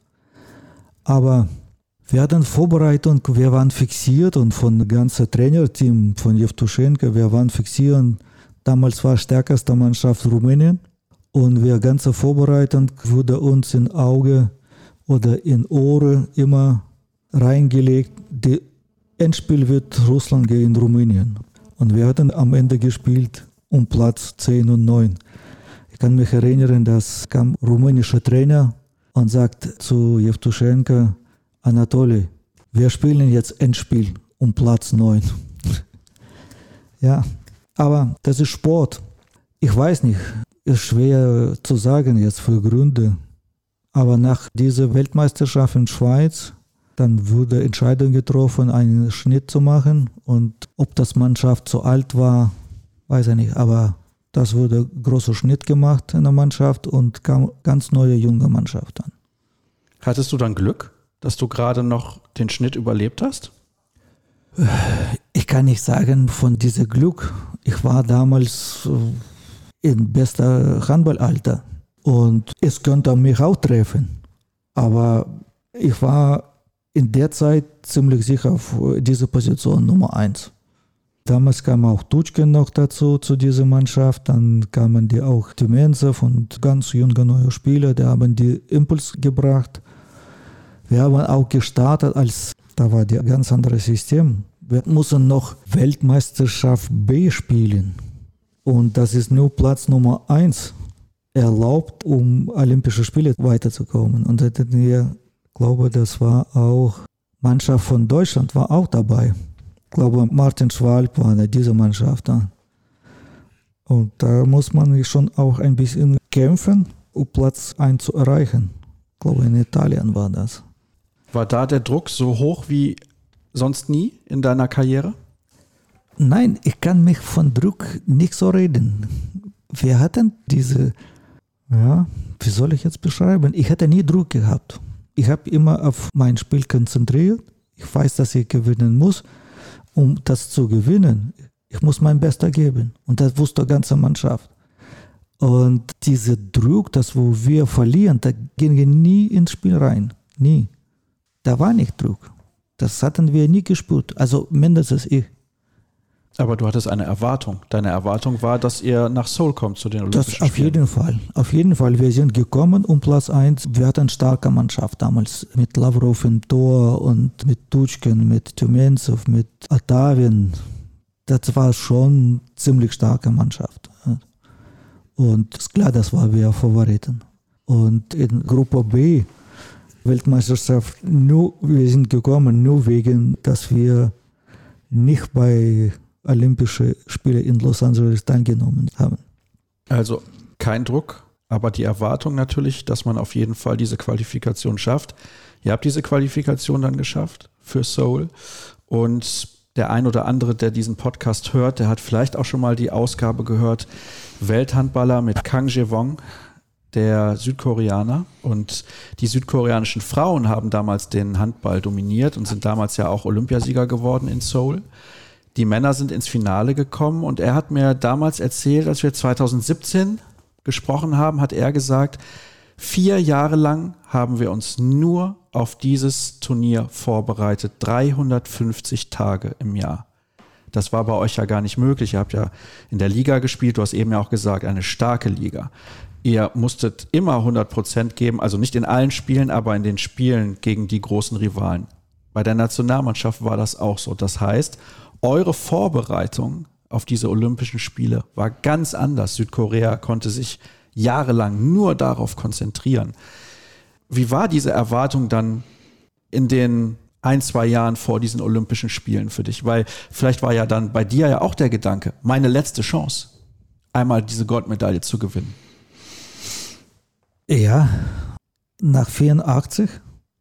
Aber wir hatten Vorbereitung, wir waren fixiert und von ganzen Trainerteam von Jevtuschenko, wir waren fixiert. Damals war stärkste Mannschaft Rumänien und wir ganze Vorbereitung wurde uns in Auge oder in Ohren immer reingelegt. Die Endspiel wird Russland gegen Rumänien. Und wir hatten am Ende gespielt um Platz 10 und 9. Ich kann mich erinnern, dass kam rumänischer Trainer und sagt zu Jevtuschenko, Anatoli, wir spielen jetzt Endspiel um Platz 9. <laughs> ja, aber das ist Sport. Ich weiß nicht, ist schwer zu sagen jetzt für Gründe. Aber nach dieser Weltmeisterschaft in Schweiz, dann wurde Entscheidung getroffen, einen Schnitt zu machen. Und ob das Mannschaft zu alt war, weiß ich nicht. Aber das wurde großer Schnitt gemacht in der Mannschaft und kam ganz neue junge Mannschaft an. Hattest du dann Glück? Dass du gerade noch den Schnitt überlebt hast? Ich kann nicht sagen von diesem Glück. Ich war damals äh, in bester Handballalter und es könnte mich auch treffen. Aber ich war in der Zeit ziemlich sicher auf diese Position Nummer eins. Damals kam auch Tutschken noch dazu, zu dieser Mannschaft. Dann kamen die auch Timensev und ganz junge neue Spieler, die haben die Impuls gebracht. Wir haben auch gestartet, als da war ein ganz anderes System. Wir müssen noch Weltmeisterschaft B spielen. Und das ist nur Platz Nummer eins erlaubt, um Olympische Spiele weiterzukommen. Und wir, glaube, das war auch Mannschaft von Deutschland war auch dabei. Ich glaube, Martin Schwalb war in dieser Mannschaft. Und da muss man schon auch ein bisschen kämpfen, um Platz 1 zu erreichen. Ich glaube, in Italien war das. War da der Druck so hoch wie sonst nie in deiner Karriere? Nein, ich kann mich von Druck nicht so reden. Wir hatten diese, ja, wie soll ich jetzt beschreiben? Ich hatte nie Druck gehabt. Ich habe immer auf mein Spiel konzentriert. Ich weiß, dass ich gewinnen muss. Um das zu gewinnen, ich muss mein Bestes geben. Und das wusste die ganze Mannschaft. Und dieser Druck, das wo wir verlieren, da gingen wir nie ins Spiel rein. Nie. Da war nicht Druck. Das hatten wir nie gespürt. Also mindestens ich. Aber du hattest eine Erwartung. Deine Erwartung war, dass ihr nach Seoul kommt zu den Olympischen das auf Spielen. jeden Fall. Auf jeden Fall. Wir sind gekommen um Platz 1. Wir hatten eine starke Mannschaft damals mit Lavrov im Tor und mit Tutschken, mit Tumenzev, mit Atavin. Das war schon eine ziemlich starke Mannschaft. Und es ist klar, das war wir Favoriten. Und in Gruppe B, Weltmeisterschaft, nur, wir sind gekommen nur wegen, dass wir nicht bei Olympische Spiele in Los Angeles teilgenommen haben. Also kein Druck, aber die Erwartung natürlich, dass man auf jeden Fall diese Qualifikation schafft. Ihr habt diese Qualifikation dann geschafft für Seoul und der ein oder andere, der diesen Podcast hört, der hat vielleicht auch schon mal die Ausgabe gehört, Welthandballer mit Kang Jae-wong, der Südkoreaner. Und die südkoreanischen Frauen haben damals den Handball dominiert und sind damals ja auch Olympiasieger geworden in Seoul. Die Männer sind ins Finale gekommen und er hat mir damals erzählt, als wir 2017 gesprochen haben, hat er gesagt, vier Jahre lang haben wir uns nur auf dieses Turnier vorbereitet. 350 Tage im Jahr. Das war bei euch ja gar nicht möglich. Ihr habt ja in der Liga gespielt, du hast eben ja auch gesagt, eine starke Liga. Ihr musstet immer 100 Prozent geben, also nicht in allen Spielen, aber in den Spielen gegen die großen Rivalen. Bei der Nationalmannschaft war das auch so. Das heißt, eure Vorbereitung auf diese Olympischen Spiele war ganz anders. Südkorea konnte sich jahrelang nur darauf konzentrieren. Wie war diese Erwartung dann in den ein, zwei Jahren vor diesen Olympischen Spielen für dich? Weil vielleicht war ja dann bei dir ja auch der Gedanke, meine letzte Chance, einmal diese Goldmedaille zu gewinnen. Ja, nach 84,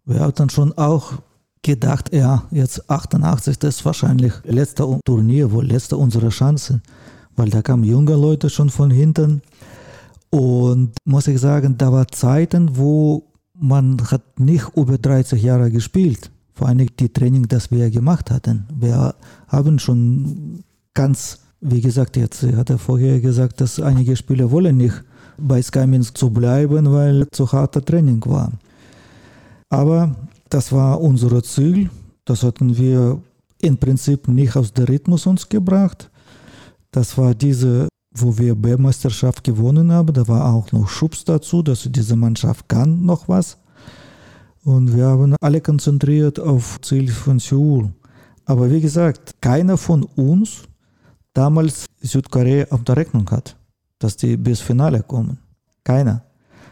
wir hatten schon auch gedacht, ja, jetzt 88, das ist wahrscheinlich letzte Turnier, wohl letzte unsere Chance, weil da kamen junge Leute schon von hinten. Und muss ich sagen, da war Zeiten, wo man hat nicht über 30 Jahre gespielt. Vor allem die Training, das wir gemacht hatten. Wir haben schon ganz, wie gesagt, jetzt hat er vorher gesagt, dass einige Spieler wollen nicht bei Skyminsk zu bleiben, weil zu harter Training war. Aber das war unser Ziel. Das hatten wir im Prinzip nicht aus dem Rhythmus uns gebracht. Das war diese, wo wir B-Meisterschaft gewonnen haben. Da war auch noch Schubs dazu, dass diese Mannschaft kann noch was. Und wir haben alle konzentriert auf Ziel von Seoul. Aber wie gesagt, keiner von uns damals Südkorea auf der Rechnung hat, dass die bis Finale kommen. Keiner.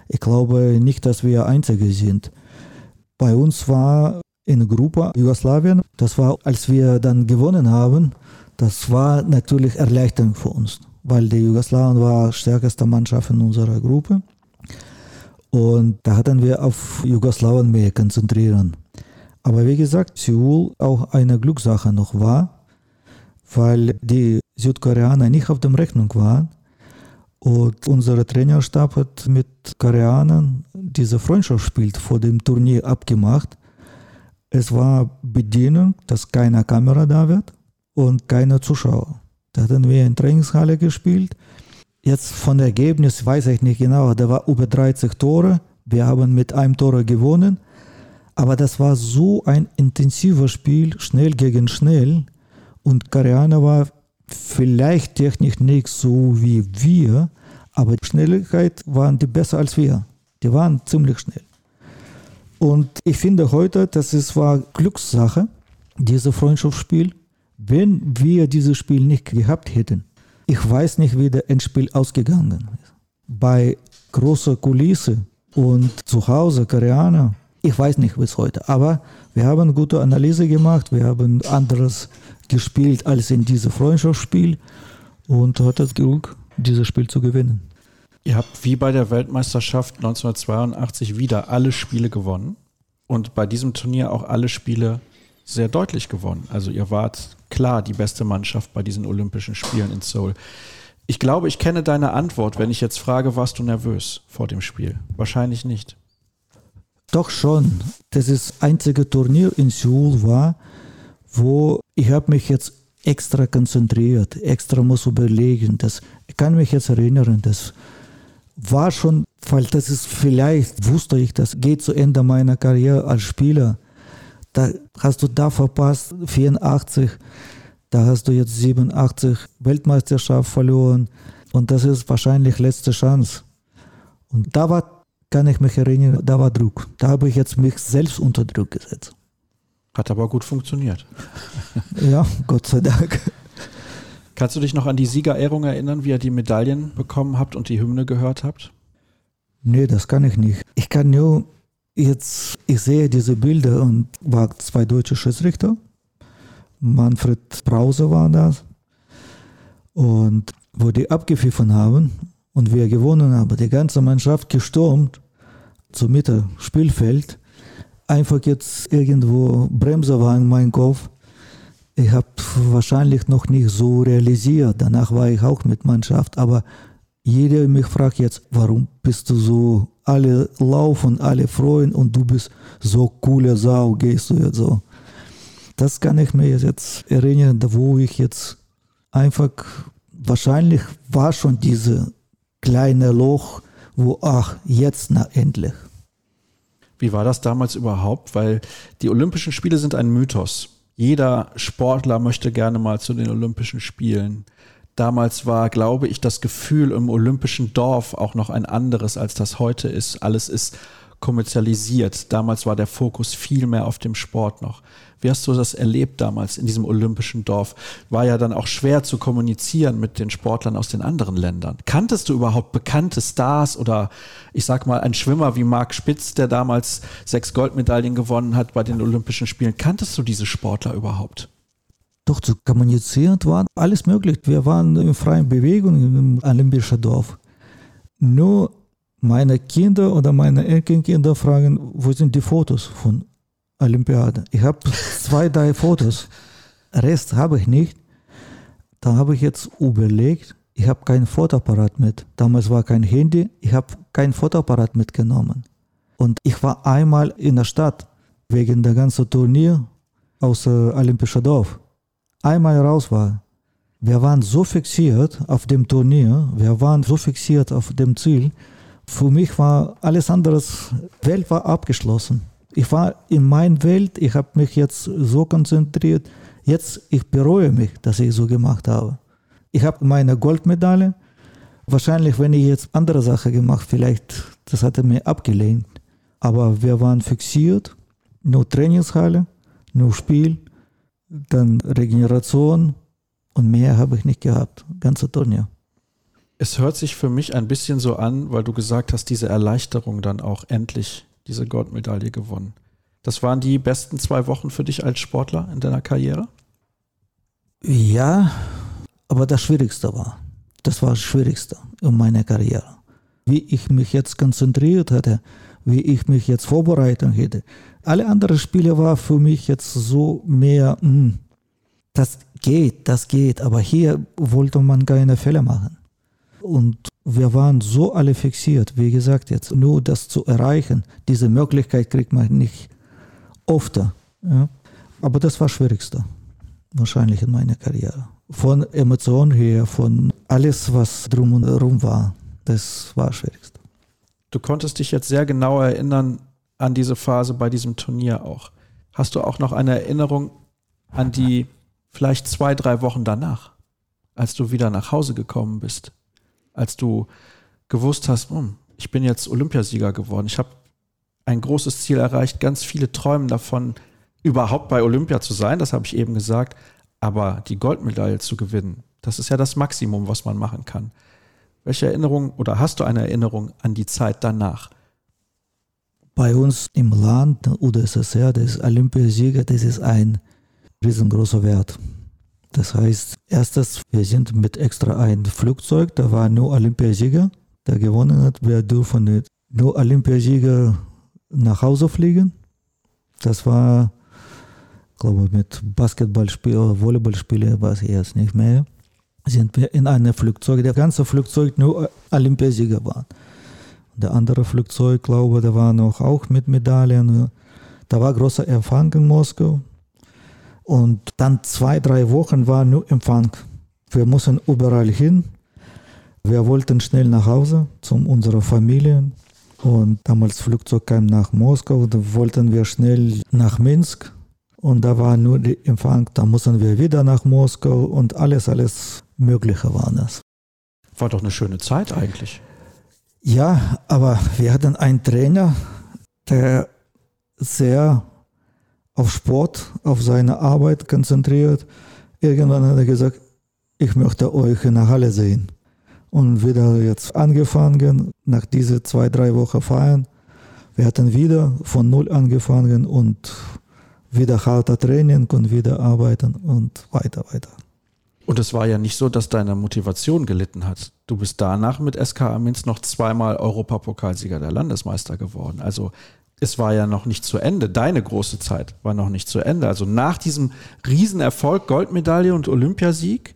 Ich glaube nicht, dass wir Einzige sind. Bei uns war in Gruppe Jugoslawien, das war, als wir dann gewonnen haben, das war natürlich Erleichterung für uns, weil die Jugoslawien war stärkste Mannschaft in unserer Gruppe. Und da hatten wir auf Jugoslawien mehr konzentrieren. Aber wie gesagt, Seoul auch eine Glückssache noch war, weil die Südkoreaner nicht auf der Rechnung waren. Und unser Trainerstab hat mit Koreanern diese Freundschaftsspiel vor dem Turnier abgemacht. Es war Bedienung, dass keine Kamera da wird und keine Zuschauer. Da hatten wir in Trainingshalle gespielt. Jetzt von Ergebnis weiß ich nicht genau, da war über 30 Tore. Wir haben mit einem Tor gewonnen. Aber das war so ein intensives Spiel, schnell gegen schnell. Und Koreaner war vielleicht technisch nicht so wie wir, aber Schnelligkeit waren die besser als wir. Die waren ziemlich schnell. Und ich finde heute, das ist, war Glückssache, dieses Freundschaftsspiel. Wenn wir dieses Spiel nicht gehabt hätten, ich weiß nicht, wie der Endspiel ausgegangen ist. Bei großer Kulisse und zu Hause Koreaner, ich weiß nicht bis heute, aber wir haben gute Analyse gemacht, wir haben anderes gespielt als in diesem Freundschaftsspiel und hat das Glück, dieses Spiel zu gewinnen. Ihr habt wie bei der Weltmeisterschaft 1982 wieder alle Spiele gewonnen und bei diesem Turnier auch alle Spiele sehr deutlich gewonnen. Also ihr wart klar die beste Mannschaft bei diesen Olympischen Spielen in Seoul. Ich glaube, ich kenne deine Antwort, wenn ich jetzt frage, warst du nervös vor dem Spiel? Wahrscheinlich nicht. Doch schon. Das ist das einzige Turnier in Seoul war, wo ich habe mich jetzt extra konzentriert, extra muss überlegen. Das, ich kann mich jetzt erinnern, das war schon, weil das ist vielleicht, wusste ich, das geht zu Ende meiner Karriere als Spieler da hast du da verpasst, 84, da hast du jetzt 87 Weltmeisterschaft verloren und das ist wahrscheinlich letzte Chance. Und da war, kann ich mich erinnern, da war Druck. Da habe ich jetzt mich selbst unter Druck gesetzt. Hat aber gut funktioniert. <laughs> ja, Gott sei Dank. Kannst du dich noch an die Siegerehrung erinnern, wie ihr die Medaillen bekommen habt und die Hymne gehört habt? Nee, das kann ich nicht. Ich kann nur Jetzt, ich sehe diese Bilder und war zwei deutsche Schiedsrichter. Manfred Brause war das. Und wo die abgepfiffen haben und wir gewonnen haben, die ganze Mannschaft gestürmt zur Mitte Spielfeld. Einfach jetzt irgendwo Bremse war in meinem Kopf. Ich habe wahrscheinlich noch nicht so realisiert. Danach war ich auch mit Mannschaft, aber jeder mich fragt jetzt, warum bist du so alle laufen, alle freuen und du bist so coole Sau, gehst du jetzt so. Das kann ich mir jetzt erinnern, wo ich jetzt einfach, wahrscheinlich war schon diese kleine Loch, wo, ach, jetzt na endlich. Wie war das damals überhaupt? Weil die Olympischen Spiele sind ein Mythos. Jeder Sportler möchte gerne mal zu den Olympischen Spielen. Damals war, glaube ich, das Gefühl im olympischen Dorf auch noch ein anderes, als das heute ist. Alles ist kommerzialisiert. Damals war der Fokus viel mehr auf dem Sport noch. Wie hast du das erlebt damals in diesem olympischen Dorf? War ja dann auch schwer zu kommunizieren mit den Sportlern aus den anderen Ländern. Kanntest du überhaupt bekannte Stars oder ich sag mal ein Schwimmer wie Marc Spitz, der damals sechs Goldmedaillen gewonnen hat bei den Olympischen Spielen? Kanntest du diese Sportler überhaupt? doch zu kommunizieren war alles möglich. Wir waren in freien Bewegung im Olympischen Dorf. Nur meine Kinder oder meine Enkelkinder fragen, wo sind die Fotos von Olympiade? Ich habe <laughs> zwei, drei Fotos. Rest habe ich nicht. Da habe ich jetzt überlegt, ich habe keinen Fotoapparat mit. Damals war kein Handy, ich habe kein Fotoapparat mitgenommen. Und ich war einmal in der Stadt wegen der ganzen Turnier aus äh, Olympischen Dorf einmal raus war. Wir waren so fixiert auf dem Turnier, wir waren so fixiert auf dem Ziel. Für mich war alles andere, Welt war abgeschlossen. Ich war in meiner Welt, ich habe mich jetzt so konzentriert. Jetzt, ich bereue mich, dass ich so gemacht habe. Ich habe meine Goldmedaille. Wahrscheinlich, wenn ich jetzt andere Sachen gemacht, vielleicht, das hat er mir abgelehnt. Aber wir waren fixiert, nur Trainingshalle, nur Spiel dann Regeneration und mehr habe ich nicht gehabt, ganze Turnier. Es hört sich für mich ein bisschen so an, weil du gesagt hast, diese Erleichterung dann auch endlich diese Goldmedaille gewonnen. Das waren die besten zwei Wochen für dich als Sportler in deiner Karriere? Ja, aber das Schwierigste war. Das war das Schwierigste in meiner Karriere. Wie ich mich jetzt konzentriert hatte, wie ich mich jetzt vorbereitet hätte, alle anderen Spiele war für mich jetzt so mehr, mh, hm, das geht, das geht, aber hier wollte man keine Fehler machen. Und wir waren so alle fixiert, wie gesagt, jetzt nur das zu erreichen, diese Möglichkeit kriegt man nicht oft. Ja. Aber das war Schwierigste, wahrscheinlich in meiner Karriere. Von Emotionen her, von alles, was drum und herum war, das war Schwierigste. Du konntest dich jetzt sehr genau erinnern, an diese Phase bei diesem Turnier auch. Hast du auch noch eine Erinnerung an die vielleicht zwei, drei Wochen danach, als du wieder nach Hause gekommen bist, als du gewusst hast, hm, ich bin jetzt Olympiasieger geworden, ich habe ein großes Ziel erreicht, ganz viele träumen davon, überhaupt bei Olympia zu sein, das habe ich eben gesagt, Aber die Goldmedaille zu gewinnen, das ist ja das Maximum, was man machen kann. Welche Erinnerung oder hast du eine Erinnerung an die Zeit danach? Bei uns im Land, UdSSR, das Olympiasieger, das ist ein riesengroßer Wert. Das heißt, erstes, wir sind mit extra ein Flugzeug, da war nur Olympiasieger, der gewonnen hat. Wir dürfen nur Olympiasieger nach Hause fliegen. Das war, glaube ich, mit Basketballspiel oder Volleyballspielen, weiß ich jetzt nicht mehr. Sind wir in einem Flugzeug, der ganze Flugzeug nur Olympiasieger war. Der andere Flugzeug, glaube ich, der war noch auch mit Medaillen. Da war großer Empfang in Moskau. Und dann zwei, drei Wochen war nur Empfang. Wir mussten überall hin. Wir wollten schnell nach Hause zu unserer Familie. Und damals Flugzeug kam nach Moskau, da wollten wir schnell nach Minsk. Und da war nur der Empfang, da mussten wir wieder nach Moskau und alles, alles Mögliche war das. War doch eine schöne Zeit eigentlich. Ja, aber wir hatten einen Trainer, der sehr auf Sport, auf seine Arbeit konzentriert. Irgendwann hat er gesagt, ich möchte euch in der Halle sehen und wieder jetzt angefangen, nach diese zwei, drei Wochen feiern. Wir hatten wieder von Null angefangen und wieder harter Training und wieder arbeiten und weiter, weiter. Und es war ja nicht so, dass deine Motivation gelitten hat. Du bist danach mit SK Minz noch zweimal Europapokalsieger der Landesmeister geworden. Also es war ja noch nicht zu Ende. Deine große Zeit war noch nicht zu Ende. Also nach diesem Riesenerfolg, Goldmedaille und Olympiasieg,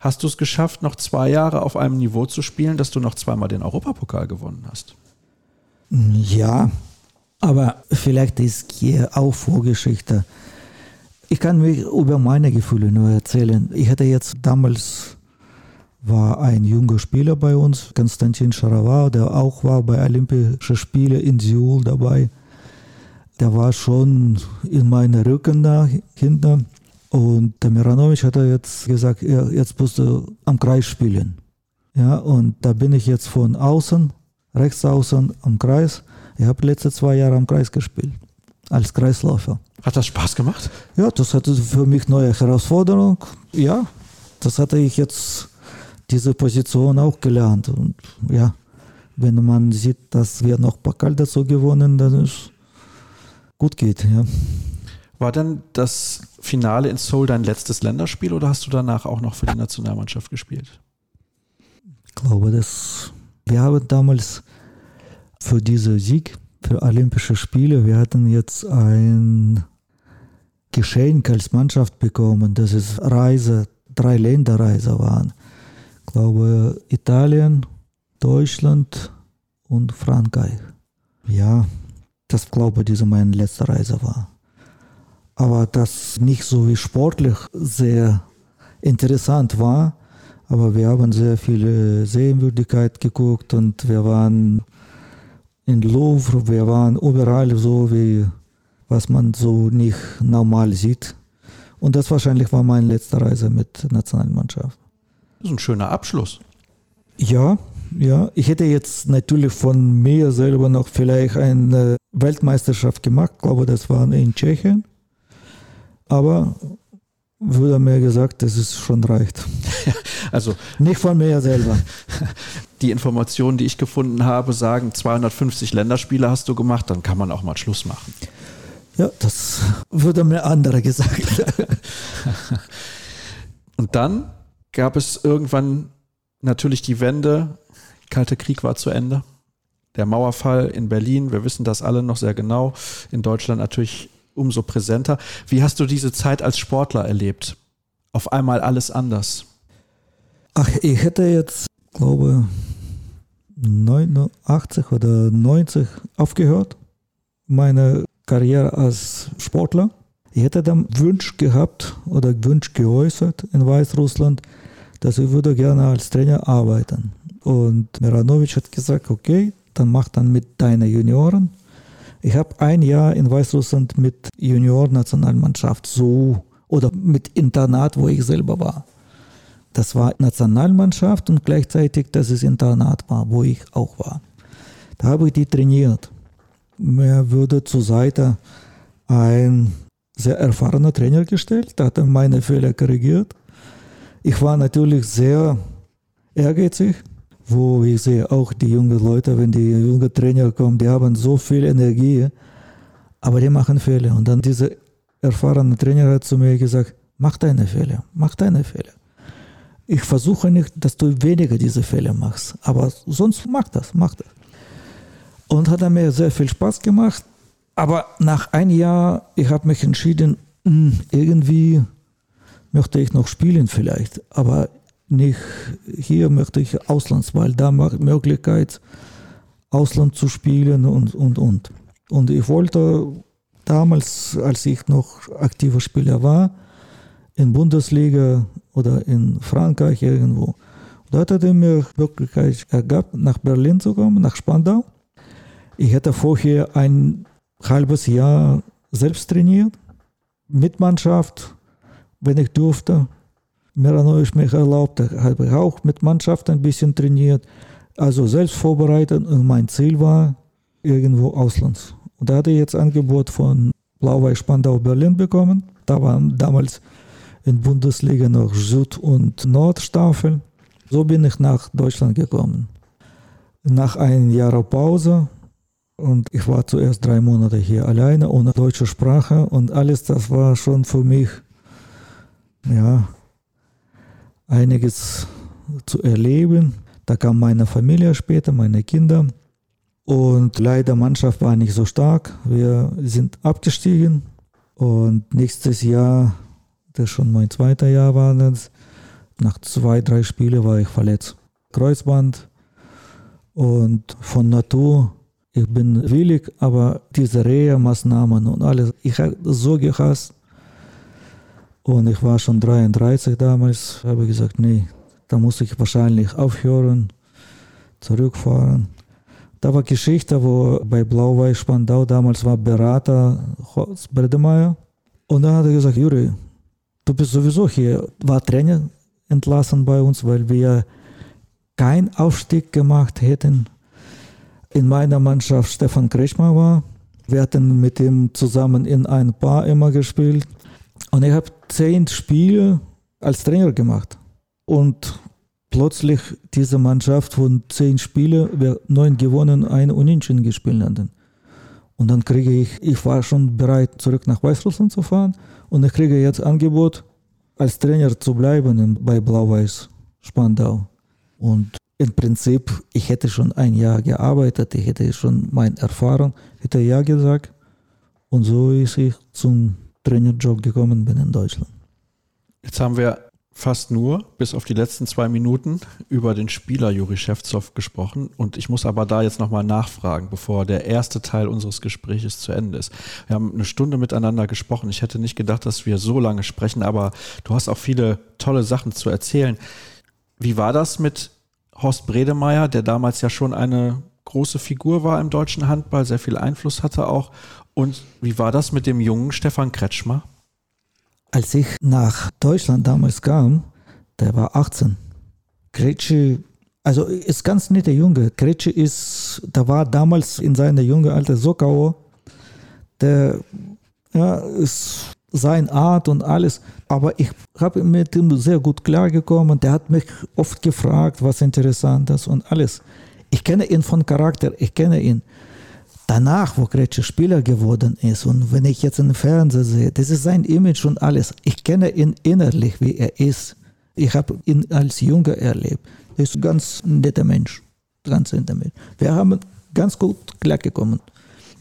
hast du es geschafft, noch zwei Jahre auf einem Niveau zu spielen, dass du noch zweimal den Europapokal gewonnen hast. Ja, aber vielleicht ist hier auch Vorgeschichte. Ich kann mir über meine Gefühle nur erzählen. Ich hatte jetzt damals war ein junger Spieler bei uns, Konstantin Scharawa, der auch war bei Olympischen Spielen in Seoul dabei. Der war schon in meinen Rücken da hinten. Und der Miranovic hat jetzt gesagt, jetzt musst du am Kreis spielen. Ja, und da bin ich jetzt von außen, rechts außen am Kreis. Ich habe letzte zwei Jahre am Kreis gespielt, als Kreisläufer. Hat das Spaß gemacht? Ja, das hatte für mich neue Herausforderung. Ja, das hatte ich jetzt diese Position auch gelernt. Und ja, wenn man sieht, dass wir noch Pokal dazu gewonnen, dann ist gut geht. Ja. War dann das Finale in Seoul dein letztes Länderspiel oder hast du danach auch noch für die Nationalmannschaft gespielt? Ich glaube, dass wir haben damals für diesen Sieg für Olympische Spiele, wir hatten jetzt ein Geschenk als Mannschaft bekommen, dass es Reise, drei Länderreise waren. Ich glaube Italien, Deutschland und Frankreich. Ja, das glaube ich, diese meine letzte Reise war aber das nicht so wie sportlich sehr interessant war. Aber wir haben sehr viele Sehenswürdigkeit geguckt und wir waren in Louvre, wir waren überall so, wie was man so nicht normal sieht. Und das wahrscheinlich war meine letzte Reise mit der Nationalmannschaft. Das ist ein schöner Abschluss. Ja, ja. Ich hätte jetzt natürlich von mir selber noch vielleicht eine Weltmeisterschaft gemacht. Ich glaube, das war in Tschechien. Aber wurde mir gesagt, dass es schon reicht. <laughs> also nicht von mir selber. <laughs> Die Informationen, die ich gefunden habe, sagen 250 Länderspiele hast du gemacht, dann kann man auch mal Schluss machen. Ja, das wurde mir andere gesagt. <laughs> Und dann gab es irgendwann natürlich die Wende. Kalte Krieg war zu Ende. Der Mauerfall in Berlin, wir wissen das alle noch sehr genau. In Deutschland natürlich umso präsenter. Wie hast du diese Zeit als Sportler erlebt? Auf einmal alles anders. Ach, ich hätte jetzt, glaube 89 oder 90 aufgehört, meine Karriere als Sportler. Ich hätte dann Wunsch gehabt oder Wunsch geäußert in Weißrussland, dass ich würde gerne als Trainer arbeiten. Und Miranovic hat gesagt, okay, dann mach dann mit deinen Junioren ich habe ein Jahr in Weißrussland mit Junior-Nationalmannschaft so oder mit Internat, wo ich selber war. Das war Nationalmannschaft und gleichzeitig, dass es Internat war, wo ich auch war. Da habe ich die trainiert. Mir wurde zur Seite ein sehr erfahrener Trainer gestellt, der hat meine Fehler korrigiert. Ich war natürlich sehr ehrgeizig, wo ich sehe auch die jungen Leute, wenn die jungen Trainer kommen, die haben so viel Energie, aber die machen Fehler. Und dann dieser erfahrene Trainer hat zu mir gesagt, mach deine Fehler, mach deine Fehler. Ich versuche nicht, dass du weniger diese Fehler machst, aber sonst mach das, mach das. Und hat er mir sehr viel Spaß gemacht. Aber nach einem Jahr, ich habe mich entschieden, hm, irgendwie möchte ich noch spielen vielleicht, aber nicht hier möchte ich Auslands, weil da macht Möglichkeit, Ausland zu spielen und, und, und. Und ich wollte damals, als ich noch aktiver Spieler war, in Bundesliga oder in Frankreich irgendwo. Da hat er mir Möglichkeit ergab, nach Berlin zu kommen, nach Spandau. Ich hätte vorher ein halbes Jahr selbst trainiert, mit Mannschaft, wenn ich durfte. Mir habe ich mich erlaubt, habe ich auch mit Mannschaft ein bisschen trainiert, also selbst vorbereitet und mein Ziel war irgendwo Auslands. Und da hatte ich jetzt Angebot von Blau-Weiß Spandau Berlin bekommen. Da waren damals in Bundesliga noch Süd- und Nordstaffel. So bin ich nach Deutschland gekommen. Nach einem Jahr Pause und ich war zuerst drei Monate hier alleine ohne deutsche Sprache und alles das war schon für mich ja einiges zu erleben. Da kam meine Familie später, meine Kinder. Und leider Mannschaft war nicht so stark. Wir sind abgestiegen. Und nächstes Jahr, das schon mein zweiter Jahr war, das, nach zwei, drei Spielen war ich verletzt. Kreuzband. Und von Natur ich bin willig, aber diese Reha-Maßnahmen und alles, ich habe so gehasst. Und ich war schon 33 damals, habe gesagt, nee, da muss ich wahrscheinlich aufhören, zurückfahren. Da war Geschichte, wo bei Blau-Weiß Spandau damals war Berater Horst Bredemeyer. Und dann hat er gesagt, Juri, du bist sowieso hier, war Trainer entlassen bei uns, weil wir keinen Aufstieg gemacht hätten in meiner Mannschaft Stefan Kretschmer war. Wir hatten mit ihm zusammen in ein Paar immer gespielt. Und ich habe zehn Spiele als Trainer gemacht. Und plötzlich diese Mannschaft von zehn Spielen, wir neun gewonnen, ein Unentschieden gespielt hatten. Und dann kriege ich, ich war schon bereit, zurück nach Weißrussland zu fahren. Und ich kriege jetzt Angebot, als Trainer zu bleiben bei Blau-Weiß Spandau. Und im Prinzip, ich hätte schon ein Jahr gearbeitet, ich hätte schon meine Erfahrung, hätte ja gesagt. Und so ist ich zum Trainerjob gekommen bin in Deutschland. Jetzt haben wir fast nur, bis auf die letzten zwei Minuten, über den Spieler Juri Schewtsov gesprochen. Und ich muss aber da jetzt nochmal nachfragen, bevor der erste Teil unseres Gespräches zu Ende ist. Wir haben eine Stunde miteinander gesprochen. Ich hätte nicht gedacht, dass wir so lange sprechen, aber du hast auch viele tolle Sachen zu erzählen. Wie war das mit Horst Bredemeier, der damals ja schon eine große Figur war im deutschen Handball, sehr viel Einfluss hatte auch. Und wie war das mit dem jungen Stefan Kretschmer? Als ich nach Deutschland damals kam, der war 18. Kretsche, also ist ganz netter Junge. Kretsche ist, da war damals in seiner jungen Alter so K.O. Der ja, ist sein Art und alles. Aber ich habe mit ihm sehr gut klargekommen. Der hat mich oft gefragt, was interessant ist und alles. Ich kenne ihn von Charakter, ich kenne ihn. Danach, wo Kretsche Spieler geworden ist und wenn ich jetzt im Fernsehen sehe, das ist sein Image und alles. Ich kenne ihn innerlich, wie er ist. Ich habe ihn als Junge erlebt. Er ist ein ganz netter Mensch. Ganz netter Mensch. Wir haben ganz gut klargekommen.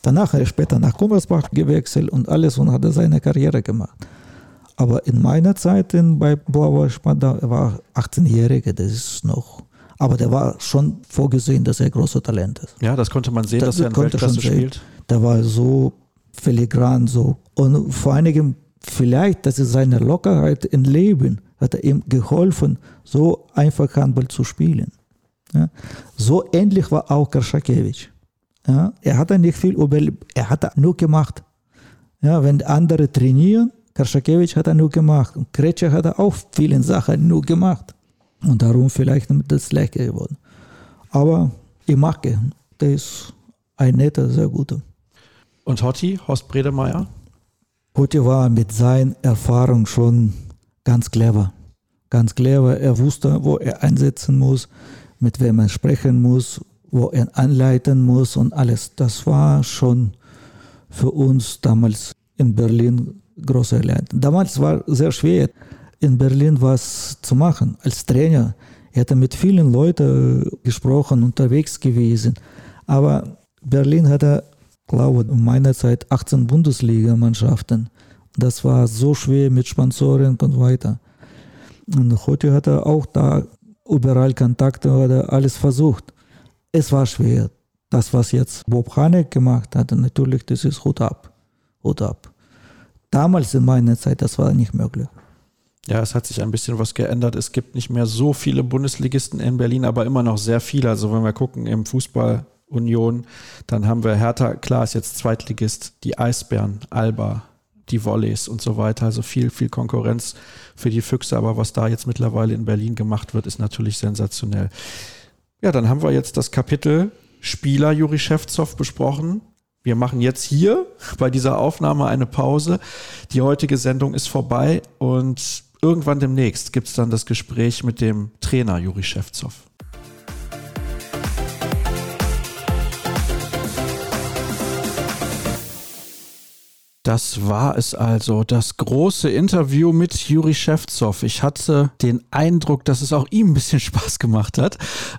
Danach ist er später nach Kummersbach gewechselt und alles und hat seine Karriere gemacht. Aber in meiner Zeit in, bei Spandau, er war 18-Jähriger, das ist noch. Aber der war schon vorgesehen, dass er großer Talent ist. Ja, das konnte man sehen, das, dass er in Weltklasse spielt. Der war so filigran, so. Und vor einigen, vielleicht, das ist seine Lockerheit im Leben, hat er ihm geholfen, so einfach Handball zu spielen. Ja. So ähnlich war auch Karschakewitsch. Ja, er hat nicht viel überlebt, er hat nur gemacht. Ja, wenn andere trainieren, Karschakewitsch hat er nur gemacht. Und Kretscher hat er auch viele Sachen nur gemacht. Und darum vielleicht das schlechter geworden. Aber ich mag ihn. Der ist ein netter, sehr guter. Und Hotti, Horst Bredemeier? Hotti war mit seiner Erfahrung schon ganz clever. Ganz clever. Er wusste, wo er einsetzen muss, mit wem er sprechen muss, wo er anleiten muss und alles. Das war schon für uns damals in Berlin große Erleichterung. Damals war es sehr schwer, in Berlin was zu machen als Trainer. Er hatte mit vielen Leuten gesprochen, unterwegs gewesen. Aber Berlin hatte, glaube ich, um meine Zeit 18 Bundesligamannschaften. Das war so schwer mit Sponsoren und weiter. Und heute hat er auch da überall Kontakte, hat er alles versucht. Es war schwer. Das, was jetzt Bob Hanek gemacht hat, natürlich, das ist Hut ab. Hut ab. Damals in meiner Zeit, das war nicht möglich. Ja, es hat sich ein bisschen was geändert. Es gibt nicht mehr so viele Bundesligisten in Berlin, aber immer noch sehr viele. Also wenn wir gucken im Fußball Union, dann haben wir Hertha, klar ist jetzt Zweitligist, die Eisbären, Alba, die Volleys und so weiter. Also viel, viel Konkurrenz für die Füchse. Aber was da jetzt mittlerweile in Berlin gemacht wird, ist natürlich sensationell. Ja, dann haben wir jetzt das Kapitel Spieler Juri Schewtsov besprochen. Wir machen jetzt hier bei dieser Aufnahme eine Pause. Die heutige Sendung ist vorbei und irgendwann demnächst gibt es dann das Gespräch mit dem Trainer Juri Schewtsov. Das war es also, das große Interview mit Juri Schewtsov. Ich hatte den Eindruck, dass es auch ihm ein bisschen <laughs> Spaß gemacht hat.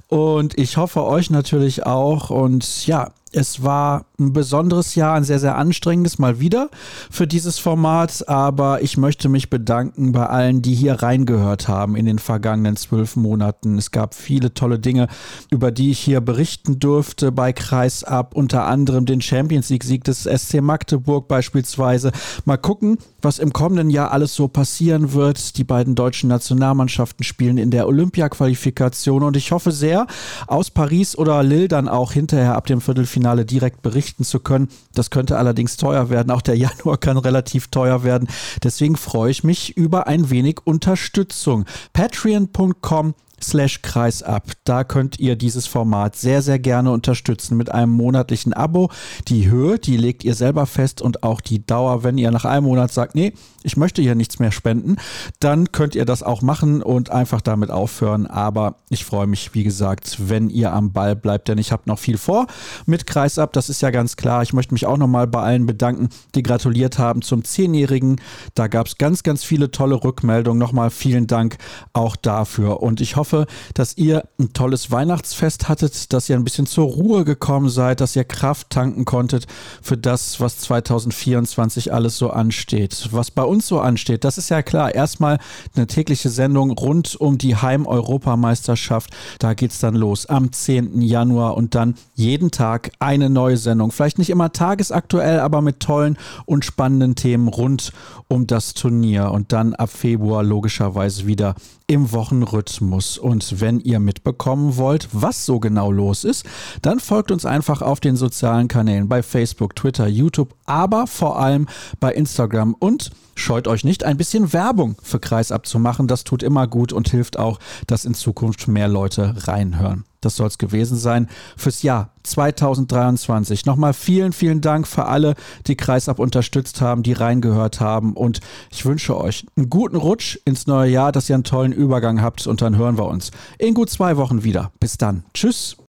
Und ich hoffe euch natürlich auch. Und ja, es war ein besonderes Jahr, ein sehr, sehr anstrengendes mal wieder für dieses Format, aber ich möchte mich bedanken bei allen, die hier reingehört haben in den vergangenen zwölf Monaten. Es gab viele tolle Dinge, über die ich hier berichten durfte bei Kreisab, unter anderem den Champions League-Sieg des SC Magdeburg beispielsweise. Mal gucken, was im kommenden Jahr alles so passieren wird. Die beiden deutschen Nationalmannschaften spielen in der Olympia-Qualifikation und ich hoffe sehr, aus Paris oder Lille dann auch hinterher ab dem Viertelfinale Finale direkt berichten zu können. Das könnte allerdings teuer werden. Auch der Januar <laughs> kann relativ teuer werden. Deswegen freue ich mich über ein wenig Unterstützung. Patreon.com slash kreisab. Da könnt ihr dieses Format sehr, sehr gerne unterstützen mit einem monatlichen Abo. Die Höhe, die legt ihr selber fest und auch die Dauer, wenn ihr nach einem Monat sagt, nee, ich möchte hier nichts mehr spenden, dann könnt ihr das auch machen und einfach damit aufhören. Aber ich freue mich, wie gesagt, wenn ihr am Ball bleibt, denn ich habe noch viel vor mit Kreisab. Das ist ja ganz klar. Ich möchte mich auch nochmal bei allen bedanken, die gratuliert haben zum Zehnjährigen. Da gab es ganz, ganz viele tolle Rückmeldungen. Nochmal vielen Dank auch dafür. Und ich hoffe, dass ihr ein tolles Weihnachtsfest hattet, dass ihr ein bisschen zur Ruhe gekommen seid, dass ihr Kraft tanken konntet für das, was 2024 alles so ansteht. Was bei uns so ansteht, das ist ja klar. Erstmal eine tägliche Sendung rund um die Heim-Europameisterschaft. Da geht es dann los am 10. Januar und dann jeden Tag eine neue Sendung. Vielleicht nicht immer tagesaktuell, aber mit tollen und spannenden Themen rund um das Turnier. Und dann ab Februar logischerweise wieder im Wochenrhythmus. Und wenn ihr mitbekommen wollt, was so genau los ist, dann folgt uns einfach auf den sozialen Kanälen bei Facebook, Twitter, YouTube, aber vor allem bei Instagram und scheut euch nicht, ein bisschen Werbung für Kreisab zu machen. Das tut immer gut und hilft auch, dass in Zukunft mehr Leute reinhören. Das soll es gewesen sein fürs Jahr 2023. Nochmal vielen, vielen Dank für alle, die Kreisab unterstützt haben, die reingehört haben. Und ich wünsche euch einen guten Rutsch ins neue Jahr, dass ihr einen tollen Übergang habt. Und dann hören wir uns in gut zwei Wochen wieder. Bis dann. Tschüss.